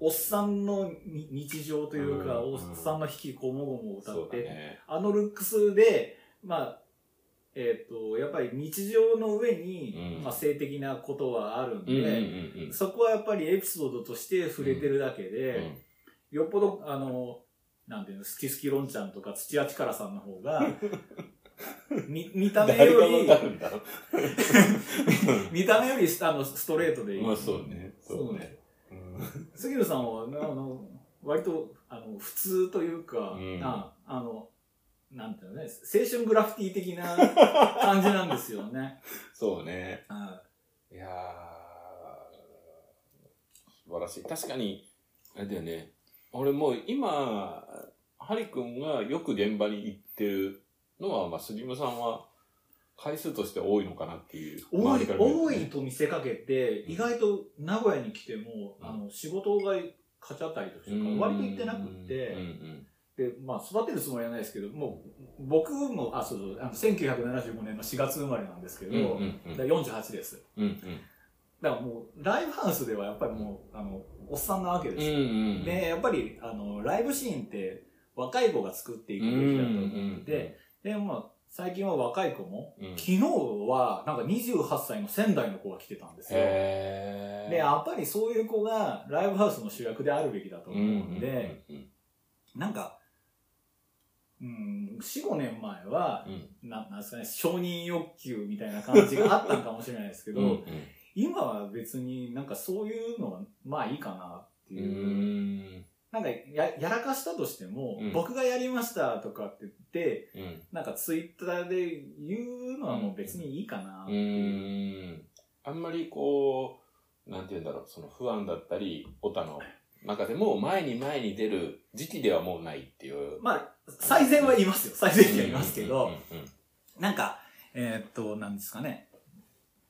おっさんのに日常というか、うんおっさんの引きこもごもを歌って、だね。あのルックスで、まあ、えっ、と、やっぱり日常の上に、うんまあ、性的なことはあるんうんうんで、うんそこはやっぱりエピソードとして触れてるだけで、よっぽど、あの、なんていうの、スキスキロンちゃんとか土屋力さんの方が、み見た目より。見た目よりあのストレートでいい。まあそうね。そうね。杉野さんは、あの、割と、あの、普通というか、うんああの、なんていうのね、青春グラフィティ的な 感じなんですよね。そうね。はいやー、素晴らしい。確かに、あれだよね。俺もう今、ハリ君がよく現場に行ってるのは、まあ、杉村さんは回数として多いのかなっていう。多い多ね。いと見せかけて、意外と名古屋に来ても、うん。あの仕事が勝ち当たりとしてか、割と行ってなくって、で、まあ、育てるつもりはないですけど、もう、僕も、あ、そうそう、あの1975年の4月生まれなんですけど、うんうんうん。だから48です。うんうん。だからもう、ライブハウスではやっぱりもう、あの、おっさんなわけですよ。うんうんで、やっぱり、あの、ライブシーンって、若い子が作っていくべきだと思って、で、まあ、最近は若い子も、うん。昨日は、なんか28歳の仙台の子が来てたんですよ。で、やっぱりそういう子がライブハウスの主役であるべきだと思うんで、なんか、うん、4、5年前は、うん。ななんですかね、承認欲求みたいな感じがあったのかもしれないですけど、うんうん。今は別になんかそういうのはまあいいかなってう。いう。んなんかややらかしたとしても、うん僕がやりましたとかって言って、うんなんかツイッターで言うのはもう別にいいかなってういう。んあんまりこう、なんて言うんだろう、その不安だったり、オタの中でも前に前に出る時期ではもうないっていう。まあ、最善はいますよ。最善にはいますけど、うんうんうんなんか、えーっと、なんですかね。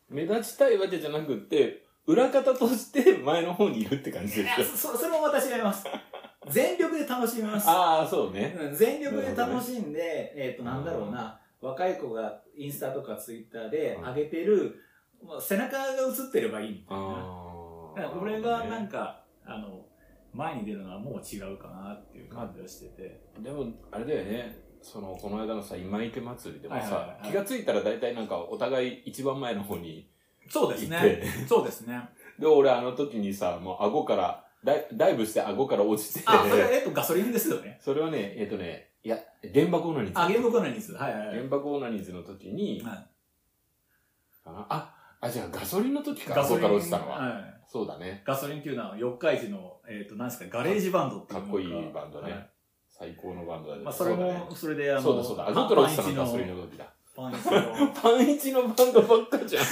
目立ちたいわけじゃなくって、裏方として前の方にいるって感じいやですよ。そそれも私やります。全力で楽しみます。ああ、そうね。うん全力で楽しんで、えっ、と、なんだろうな、若い子がインスタとかツイッターで上げてる、まあ背中が映ってればいいみたいな。俺がなんか、あの、前に出るのはもう違うかなっていう感じがしてて。でも、あれだよね。その、この間のさ、今池祭りでもはいはいさは、い気がついたら大体なんかお互い一番前の方にそうですね。そうですね。で、俺あの時にさ、もう顎から、ダイダイブして顎から落ちて、あ、それ、えっと、ガソリンですよね。それはね、えっ、とね、いや、原爆オナニーズ。あ、ゲームコーナーにする。はいはいはい。原爆オナニーズの時に、はいあ、あ、じゃあガソリンの時か、ガソリン顎から落ちたのは。はいそうだね。ガソリンっていうのは四日市の、えっ、と、なんですか、ガレージバンドっていうのかっこいいバンドね。はい最高のバンドだね。まあ、それも、それで、あの、そうだそうだ。顎から落ちたのガソリンの時だ。パンイチの、パンイチのバンドばっかじゃん。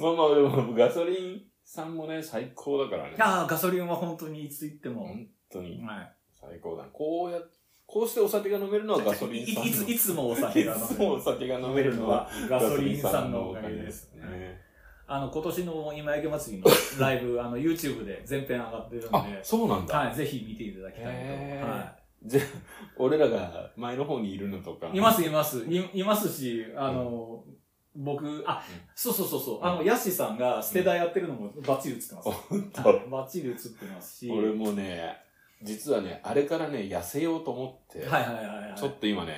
まあまあでも、ガソリンさんもね、最高だからね。ああ、ガソリンは本当にいつ行っても、本当にはい。最高だ。こうや、こうしてお酒が飲めるのはガソリンさんの。いいつ、いつもお酒が飲めるいつもお酒が飲めるのはガソリンさんのおかげです。ね。あの、今年の今焼け祭りのライブ、あの、YouTube で全編上がってるんあで、、そうなんだ。はい、ぜひ見ていただきたいと。へーはぜ俺らが前の方にいるのとか。い。います、います。いいますし、あの、僕、あ、そうそうそうそう、あの、ヤッシーさんがステダやってるのもバッチリ映ってます。おほんとはいバッチリ映ってますし。俺もね、実はね、あれからね、痩せようと思って、はいはいはいはい。ちょっと今ね、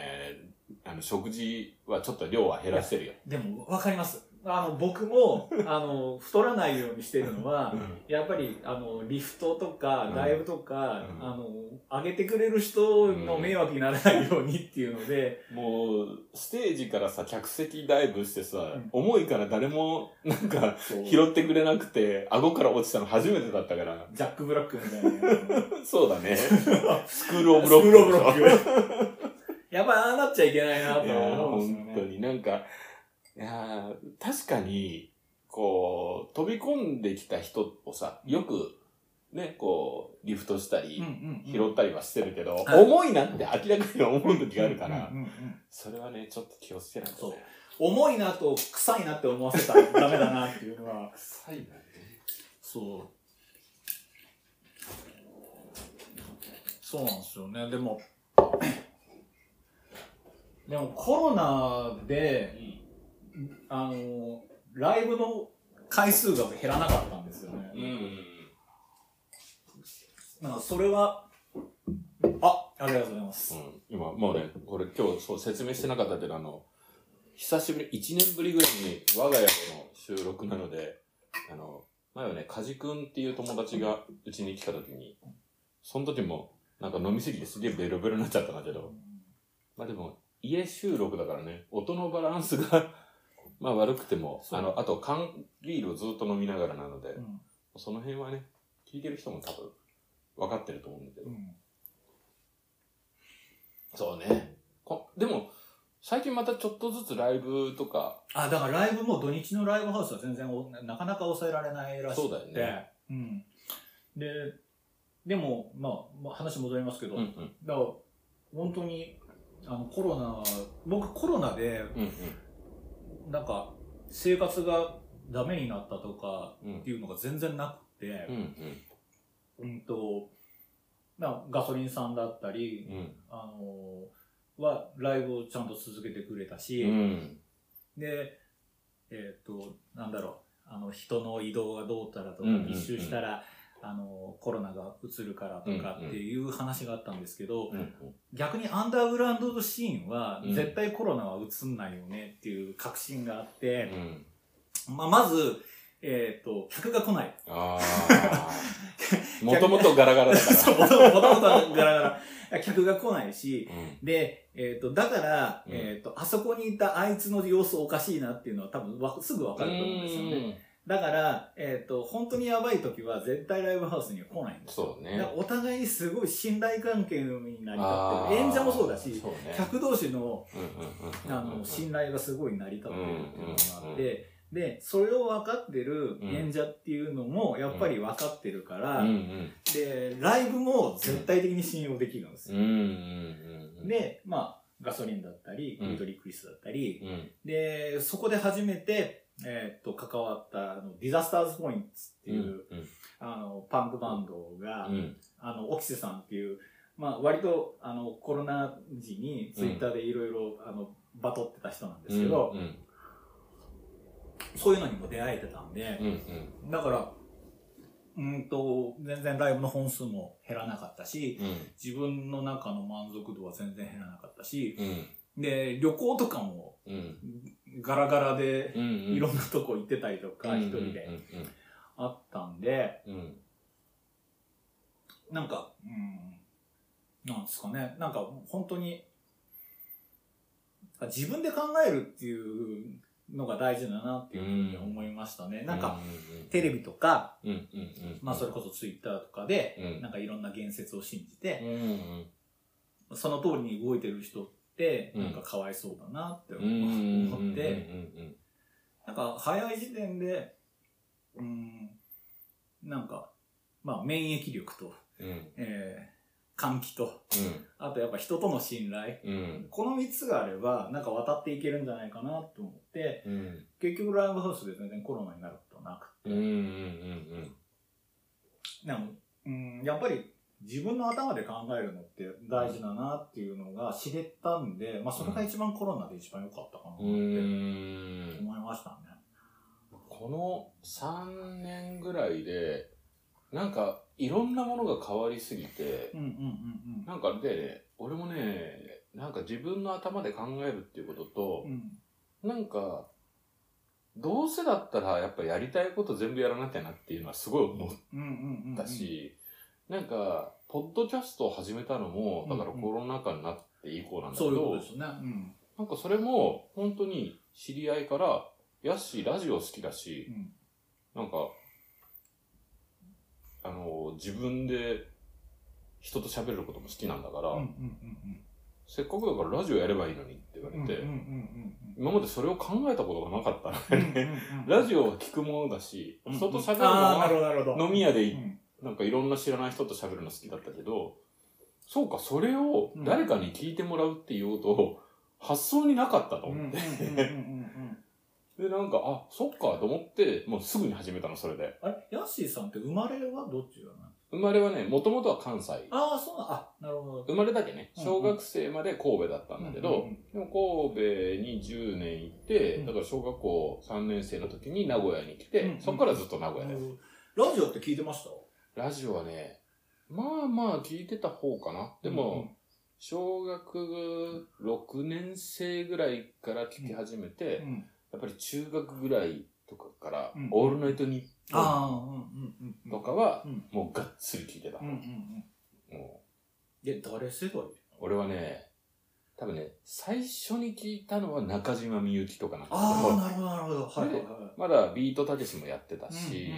あの、食事はちょっと量は減らしてるよ。でも、わかります。あの、僕も、あの、太らないようにしてるのは、やっぱり、あの、リフトとか、うんライブとか、うんあの、上げてくれる人の迷惑にならないようにっていうので、もう、ステージからさ、客席ダイブしてさ、ん重いから誰も、なんか、拾ってくれなくて、顎から落ちたの初めてだったから。ジャック・ブラックみたいな。そうだね。スクールオブロック。スクールオブロックやっぱりああなっちゃいけないなと思うんですよね。本当になんか、いやー確かに、こう、飛び込んできた人をさ、よく、ね、こう、リフトしたり、うんうんうん拾ったりはしてるけど、はい重いなって明らかに思う時があるから、うんうんうんそれはね、ちょっと気をつけないと、ね。重いなと臭いなって思わせたら ダメだなっていうのは、臭いなね。そう。そうなんですよね。でも、でもコロナで、あの、ライブの回数が減らなかったんですよね。うん。なんかそれは、あ、ありがとうございます。うん、今、もうね、これ今日そう説明してなかったけど、あの、久しぶり、1年ぶりぐらいに我が家での収録なので、あの、前はね、カジ君っていう友達がうちに来た時に、その時も、なんか飲みすぎてすげえベロベロになっちゃったんだけど、まあでも、家収録だからね、音のバランスが、まあ悪くても、あの、あと缶ビールをずっと飲みながらなので、うんその辺はね、聞いてる人も多分、分かってると思うんだけど、うんそうね。こでも、最近またちょっとずつライブとか、あ、だからライブも土日のライブハウスは全然おなかなか抑えられないらしくて。そうだよね。うん。で、でも、まあ、まあ、話戻りますけど、うんうん。だから、本当に、あの、コロナ、僕コロナで、うんなんか、生活がダメになったとかうん。うんっていうのが全然なくてう、んうん、と、なガソリンさんだったり、うん。あのは、ライブをちゃんと続けてくれたし、うん。で、えっ、と、なんだろう、あの、人の移動がどうたらとか、うんうんうん密集したら、あの、コロナが移るからとかっていう話があったんですけど、うん。逆にアンダーグラウンドシーンはうん絶対コロナは移んないよねっていう確信があって、うん。まあ、まず、えっ、と、客が来ない。もともとガラガラだから。そう、もともとガラガラ。客が来ないし、うん。で、えっ、と、だから、うんえっ、と、あそこにいたあいつの様子おかしいなっていうのは多分わすぐわかると思うんですよね。だから、えっ、と、本当にやばい時は絶対ライブハウスには来ないんですよ。そうねお互いにすごい信頼関係になりあー立ってる。演者もそうだし、ね。客同士の。あの信頼がすごい成り立ってるっていうのがあっうんて、で、それを分かってる演者っていうのもやっぱり分かってるから。で、ライブも絶対的に信用できるんですよ。で、まあ、ガソリンだったり、うんグリトリクリスだったり、うん。で、そこで初めて、えーっと、関わった、あの、ディザスターズポイントっていう、うん。あの、パンクバンドが、うん。あの、オキセさんっていう、まあ、割と、あの、コロナ時にツイッターでいろいろ、あの、バトってた人なんですけど、うんそういうのにも出会えてたんでうん。う、んだから、うんと、全然ライブの本数も減らなかったし、うん。自分の中の満足度は全然減らなかったし、うん。で、旅行とかもうん。ガラガラでうん。いろんなとこ行ってたりとか、一人であったんで。なんか、うん、なんですかね、なんか本当に、自分で考えるっていうのが大事だなっていうふうに思いましたね。なんか、テレビとか。まあそれこそツイッターとかで、うんなんかいろんな言説を信じうて、その通りに動いてる人って、うんなんかかわいそうだなってうん。うんうんうん。思って、なんか早い時点で、うん、なんか、まあ免疫力と、うん。えー換気と、あとやっぱ人との信頼。うん。うん。この3つがあれば、なんか渡っていけるんじゃないかなと思って、うん。結局ライブハウスで全然コロナになることはなくて。うん。うん。でも、うん、やっぱり自分の頭で考えるのって大事だなっていうのが知れたんで、まあそれが一番コロナで一番良かったかなってうん。うん。思いましたね。この3年ぐらいで、なんか、いろんなものが変わりすぎて、うんうんうんなんかでね、俺もね、なんか自分の頭で考えるっていうこととう、ん。なんか、どうせだったらやっぱやりたいこと全部やらなきゃなっていうのはすごい思っうんうんうん。たし、なんか、ポッドキャストを始めたのも、だからコロナ禍になって以降なんだけそういうこどとですね。うん。なんかそれも本当に知り合いから、やっし、ラジオ好きだし、うん。なんか、あの、自分で人と喋ることも好きなんだから、うんうんうんせっかくだからラジオやればいいのにって言わうん。れて、うんうんうん今までそれを考えたことがなかったのうん。うんで、うんうんラジオは聞くものだし、うん人と喋るのは。飲み屋でいうんなんかいろんな知らない人と喋るの好きだったけど、そうか、それを誰かに聞いてもらうっていうと、発想になかったと思って。うん。で、なんか、あ、そっかと思って、もうすぐに始めたの、それで。あれ？ヤッシーさんって生まれはどっちだな生まれはね、もともとは関西。ああ、そうな、あ、なるほど。生まれだけね、うん小学生まで神戸だったんだけど、でも神戸に10年いて、うんだから小学校3年生の時に名古屋に来て、うんそこからずっと名古屋で。ラジオって聞いてました？ラジオはね、まあまあ聞いてた方かな。でも、小学6年生ぐらいから聞き始めて、うんうんやっぱり中学ぐらいとかから、うんオールナイトニッポン。とかは、うんもうがっつり聞いてた。うんうんうん。もえ、誰世代う俺はね、多分ね、最初に聞いたのは中島みゆきとかなんだああ、なるほどなるほど。はい。まだビートたけしもやってたし、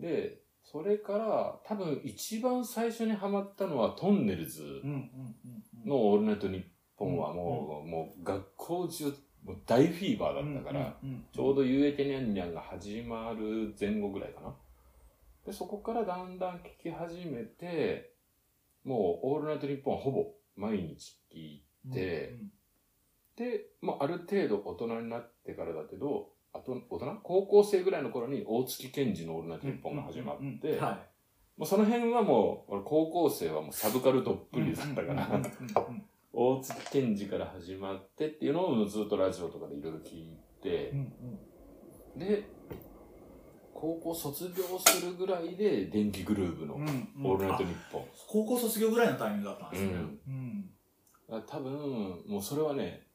で、それから多分一番最初にハマったのはトンネルズ。のオールナイトニッポンはもう、もう学校中、もう大フィーバーだったから、ちょうどゆうえてにゃんにゃんが始まる前後ぐらいかな。で、そこからだんだん聞き始めて、もうオールナイトニッポンはほぼ毎日聞いて、で、まあ、ある程度大人になってからだけど、あと、大人？高校生ぐらいの頃に大月健二のオールナイトニッポンが始まって、その辺はもう、俺高校生はもうサブカルどっぷりだったから、大月健二から始まってっていうのをずっとラジオとかでいろいろ聞いてうん、うん。で、高校卒業するぐらいで電気グルーヴのオールナイトあニッポン。高校卒業ぐらいのタイミングだったんですね。うん。多分、もうそれはね、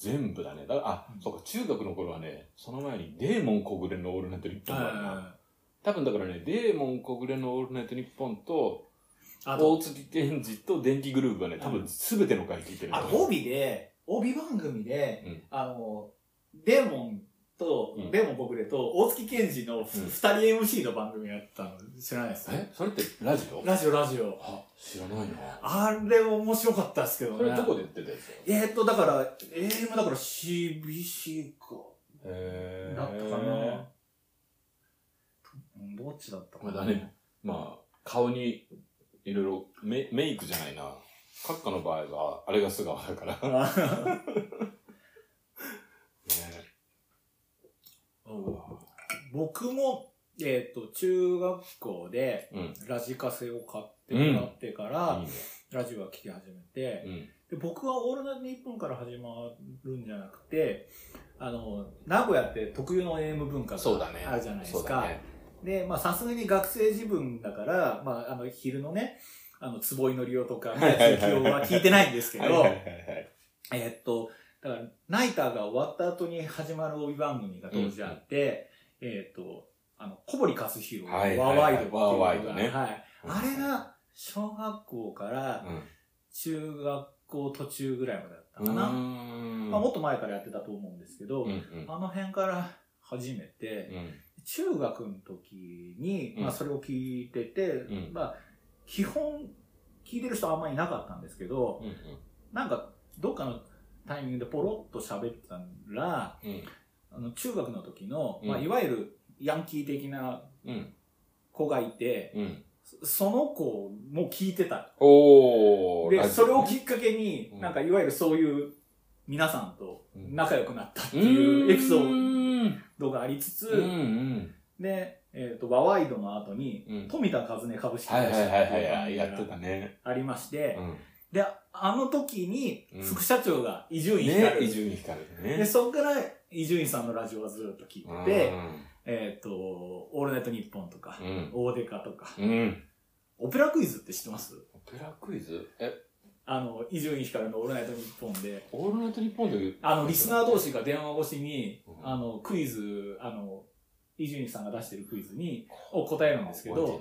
全部だね。だからあ、うん。そうか、中学の頃はね、その前にデーモン小暮のオールナイトニッポンがあるなは多分だからね、デーモン小暮のオールナイトニッポンと、大月健二と電気グルーヴはね、多分全ての回聞いてる。あと帯で、帯番組で、うん。あの、デーモンと、うんデーモンと大月健二の二人 MC の番組やってたの知らないですえ？それってラジオ？ラジオラジオ。あ、知らないな。あれ面白かったですけどね。それどこで言ってたえーっと、だから、AM だから CBC か。へーだったかな。うんどっちだったかな。まあだね。まあ、顔にいろいろメメイクじゃないな。閣下の場合は、あれが素顔だから。ね僕も、えーっと、中学校でうん。ラジカセを買ってもらってから。ラジオは聴き始めて、うん。で僕はオールナイトニッポンから始まるんじゃなくて、あの、名古屋って特有の AM 文化そうだね。があるじゃないですか。で、まあさすがに学生自分だから、まああの昼のね、あの、坪井のりおとか、宮地幸雄は聞いてないんですけど。えーっと、だから、ナイターが終わった後に始まる帯番組が当時あって、えーっと、あの、小堀克弘のワはいーワイドっていうのが、ワーワイドねはい。あれが、小学校からうん。中学校途中ぐらいまでだったうーかな。ん。まあ、もっと前からやってたと思うんですけど、うんうん。あの辺から始めて、うん。中学の時に、うんまあ、それを聞いてて、んまあ、基本、聞いてる人あんまりいなかったんですけど、うんなんか、どっかのタイミングでポロッと喋ってたら、うん。あの、中学の時の、うんまあ、いわゆるヤンキー的なうん。子がいて、うん。その子も聞いてた。で、それをきっかけに、うんなんかいわゆるそういう皆さんとうん仲良くなったってういうエピソーードがありつつ、うんうん。で、えっ、と、ワワイドの後に、うん富田和音株式はいはい会社っていうはいはい。番組やってたがね。ありまして、うん。で、あの時にうん。副社長が伊集院ね光、伊集院光ね。で、そこから伊集院さんのラジオはずっと聞いてうん。て、えっ、と、オールナイトニッポンとか、うん。オーデカとか、うん。オペラクイズって知ってます？オペラクイズ？え、あの、伊集院光のオールナイトニッポンで、オールナイトニッポンであの、リスナー同士が電話越しにう、ん。あの、クイズ、あの、伊集院さんが出してるクイズに、を答えるんですけど。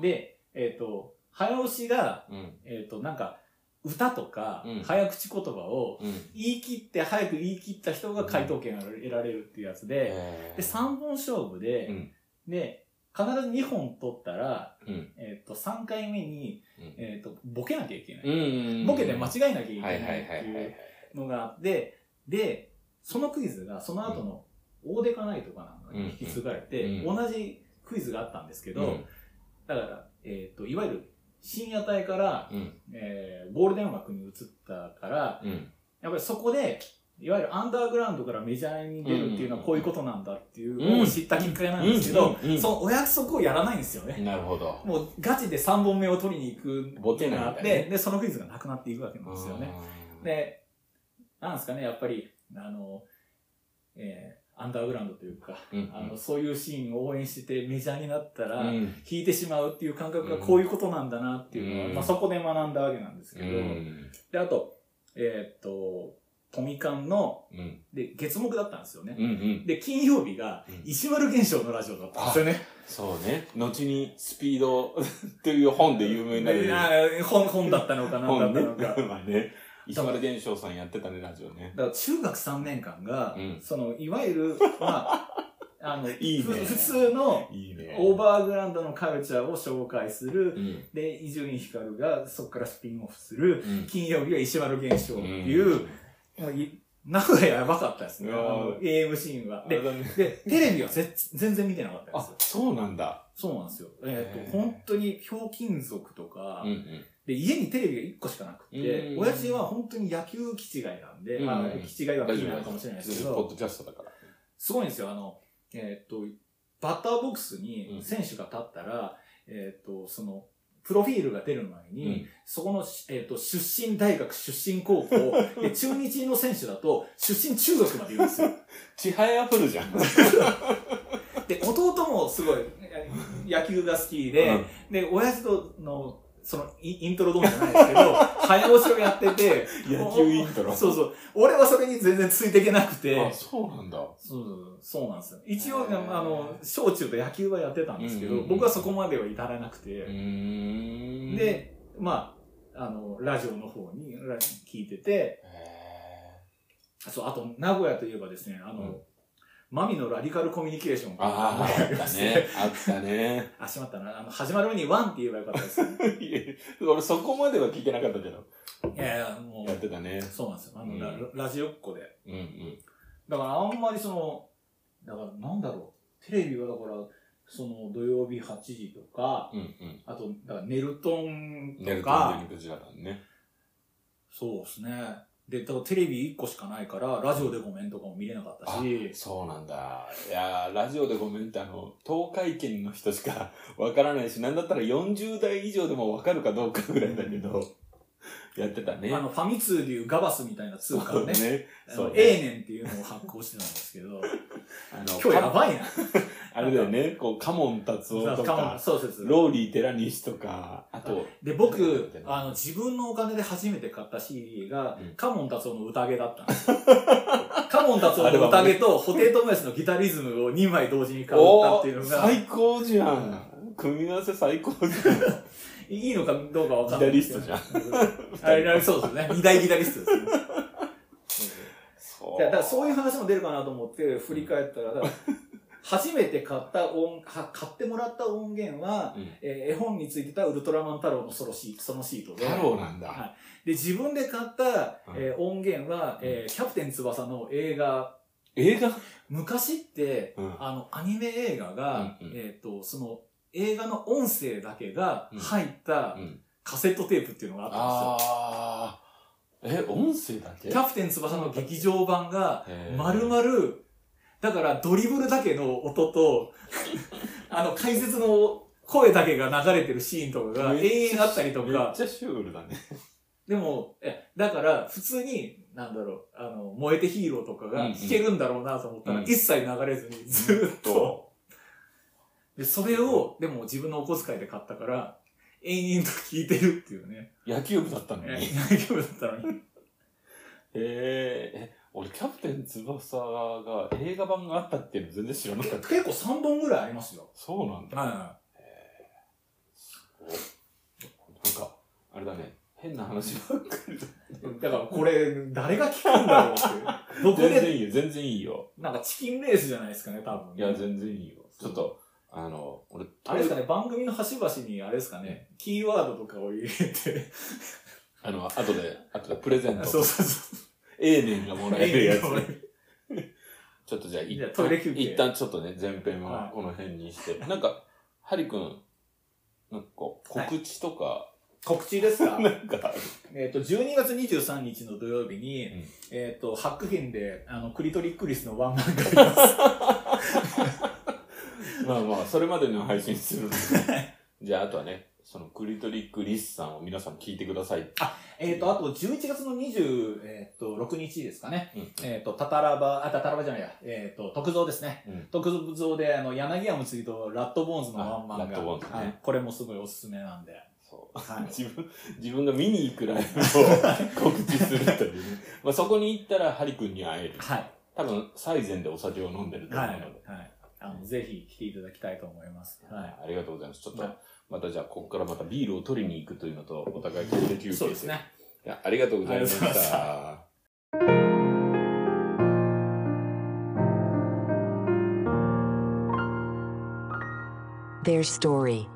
で、えっ、と、早押しが、うん。えっ、と、なんか、歌とかうん、早口言葉をうん。言い切って、早く言い切った人が回答権が得られるっていうやつで、えで、3本勝負で、うんで、必ず2本取ったら、うん。えっ、と、3回目に、うんえっ、と、ボケなきゃいけない。うん。ボケで間違えなきゃいけないってはいいうのがあって、で、そのクイズがその後のオーデカナイトかなんかに引き継がれて、うん同じクイズがあったんですけど、うんだから、えっ、と、いわゆる深夜帯から、うん。えーゴールデン枠に移ったから、うん。やっぱりそこで、いわゆるアンダーグラウンドからメジャーに出るっていうのはこういうことなんだっていうのを知ったきっかけなんですけどそのお約束をやらないんですよね。なるほど。もうガチで3本目を取りに行くボケないんだねで、で、そのクイズがなくなっていくわけなんですよね。で、なんですかね、やっぱり、あの、えーアンダーグラウンドというか、うんあの、そういうシーンを応援してメジャーになったら、うん。弾いてしまうっていう感覚がこういうことなんだなっていうのは、うんまあそこで学んだわけなんですけど、うん。で、あと、えーっと、トミカンの、うん。で、月目だったんですよね。うん。うん。で、金曜日がうん、石丸現象のラジオだったんですよね。そうね。後にスピードという本で有名になる。本、本だったのか何だ本ねったのか。。まあね。石丸玄翔さんやってたね、ラジオね。だから中学3年間が、うんその、いわゆる、まあ、あの、いいねふ普通のいいね。オーバーグラウンドのカルチャーを紹介する。うん。で、伊集院光がそこからスピンオフする。うん。金曜日は石丸現象っていう、もうい名古屋やばかったですね。あいやーの AM シーンは。で、あれだねで、テレビはぜ全然見てなかったんあですよ。、そうなんだ。そうなんですよ。えっ、へーと、本当にひょうきん族とか、うんうん。で、家にテレビが1個しかなくて、うん親父は本当に野球気違いなんで、うんまあ、気違いは気なのかもしれないですけど、ポッドキャストだから。すごいんですよ。あの、えっ、と、バッターボックスうにん選手が立ったら、えっ、と、その、プロフィールが出る前に、うんそこの、えっ、と、出身大学、出身高校、で、中日の選手だと、出身中学まで言うんですよ。ちはやふるじゃん。で、弟もすごいえ野球が好きで、で、親父との、そのイ、イントロドンじゃないですけど、早押しをやってて、野球イントロ。そうそう。俺はそれに全然ついていけなくて、あ、そうなんだ。そうそうそうなんですよ。一応、あの、小中と野球はやってたんですけど、うんうんうん僕はそこまでは至らなくて。で、まあ、あの、ラジオの方にラ聞いてて、へそう、あと、名古屋といえばですね、あの、うんマミのラディカルコミュニケーションーああ、ありったましねて。。あったね。あ、しまったな。あの、始まる前にワンって言えばよかったです。俺そこまでは聞いてなかったけど。いやいや、もう、やってたね。そうなんですよ。あの、うんララジオっ子で。うんうん。だからあんまりその、だからなんだろう。テレビはだから、その土曜日8時とか、うんうん。あと、だからネルトンネルトとかン、、クジラだね。そうですね。で、だからテレビ1個しかないから、ラジオでごめんとかも見れなかったし、そうなんだ。いやーラジオでごめんってあの、東海圏の人しか わからないし、なんだったら40代以上でもわかるかどうかぐらいだけど、やってたね。あの、ファミ通でいうガバスみたいな通貨をね、ね。あのそうね。A 年っていうのを発行してたんですけど、あの、今日やばいな。あれだよね、こう、カモン達夫とかもか、そうです。ローリー寺西とか、あと、で、僕、あの、自分のお金で初めて買った CD が、うんカモン達夫の歌毛だったんですよ。カモン達夫の歌毛と、布袋寅泰のギタリズムを2枚同時に買ったっていうのが、最高じゃん。組み合わせ最高じゃん。いいのかどうかわかんない。ギタリストじゃん。あれ、そうですね。二大ギタリストですね。だからそういう話も出るかなと思って振り返ったら初めて買った音、は買ってもらった音源は、うん。えー絵本についてたウルトラマン太郎のソロシーそのシートで。太郎なんだ。はい。で、自分で買った、えー音源は、えーキャプテン翼の映画、映画？昔って、うん。あの、アニメ映画が、うんうん。えっ、と、その、映画の音声だけが入ったうん。カセットテープっていうのがあったんですよ。ああ。え、音声だけ？キャプテン翼の劇場版が、丸々、だからドリブルだけの音と、あの解説の声だけが流れてるシーンとかが永遠あったりとか、めっちゃシュールだね。でも、え、だから普通に、なんだろう、あの、燃えてヒーローとかが弾けるんだろうなと思ったら、うん一切流れずにずーっと、で、それを、でも自分のお小遣いで買ったから、延々と聞いてるっていうね。野球部だったのに。えへ大丈夫だったのに。え、俺キャプテン翼が映画版があったっていうの全然知らなかった。結構3本ぐらいありますよ。そうなんだ。はおなんか、あれだね。変な話ばっかりだ。い。だからこれ、誰が聞くんだろうって。どこで、全然いいよ、全然いいよ。なんかチキンレースじゃないですかね、多分。いや、全然いいよ。ちょっと、あの、俺、あれですかね、番組の端々に、あれですかね、キーワードとかを入れて、あの、後で、後でプレゼント。そうそうそう。A 年がもらえるやつ。え ちょっとじゃあ、一じゃあトイレ休憩一旦ちょっとね、前編ははいこの辺にして。なんか、ハリくん、なんか、告知とか、告知ですか？なんかある、えっと、12月23日の土曜日に、うんえっと、ハック編で、あの、クリトリックリスのワンマンがあります。まあまあ、それまでの配信するので。じゃあ、あとはね、そのクリトリックリスさんを皆さん聞いてください。えっと、あと、11月の26、えっと、6日ですかね。うんえっと、タタラバ、あ、タタラバじゃないや、えっと、特造ですね。うん特造で、あの、柳家睦とラットボーンズのワンマンあラットボーンズが、ねはい、これもすごいおすすめなんで。そう。はい 自分、自分が見に行くライブを 告知するというね。まあそこに行ったらハリ君に会える。はい。多分、最前でお酒を飲んでると思はい。うので。はい。あの、ぜひ来ていただきたいと思います。はありがとうございます。ちょっとはい、またじゃあ、ここからまたビールを取りに行くというのと、お互いトイレ休憩い。そうです。ね。いや、ありがとうございましありがとうございた。Their story.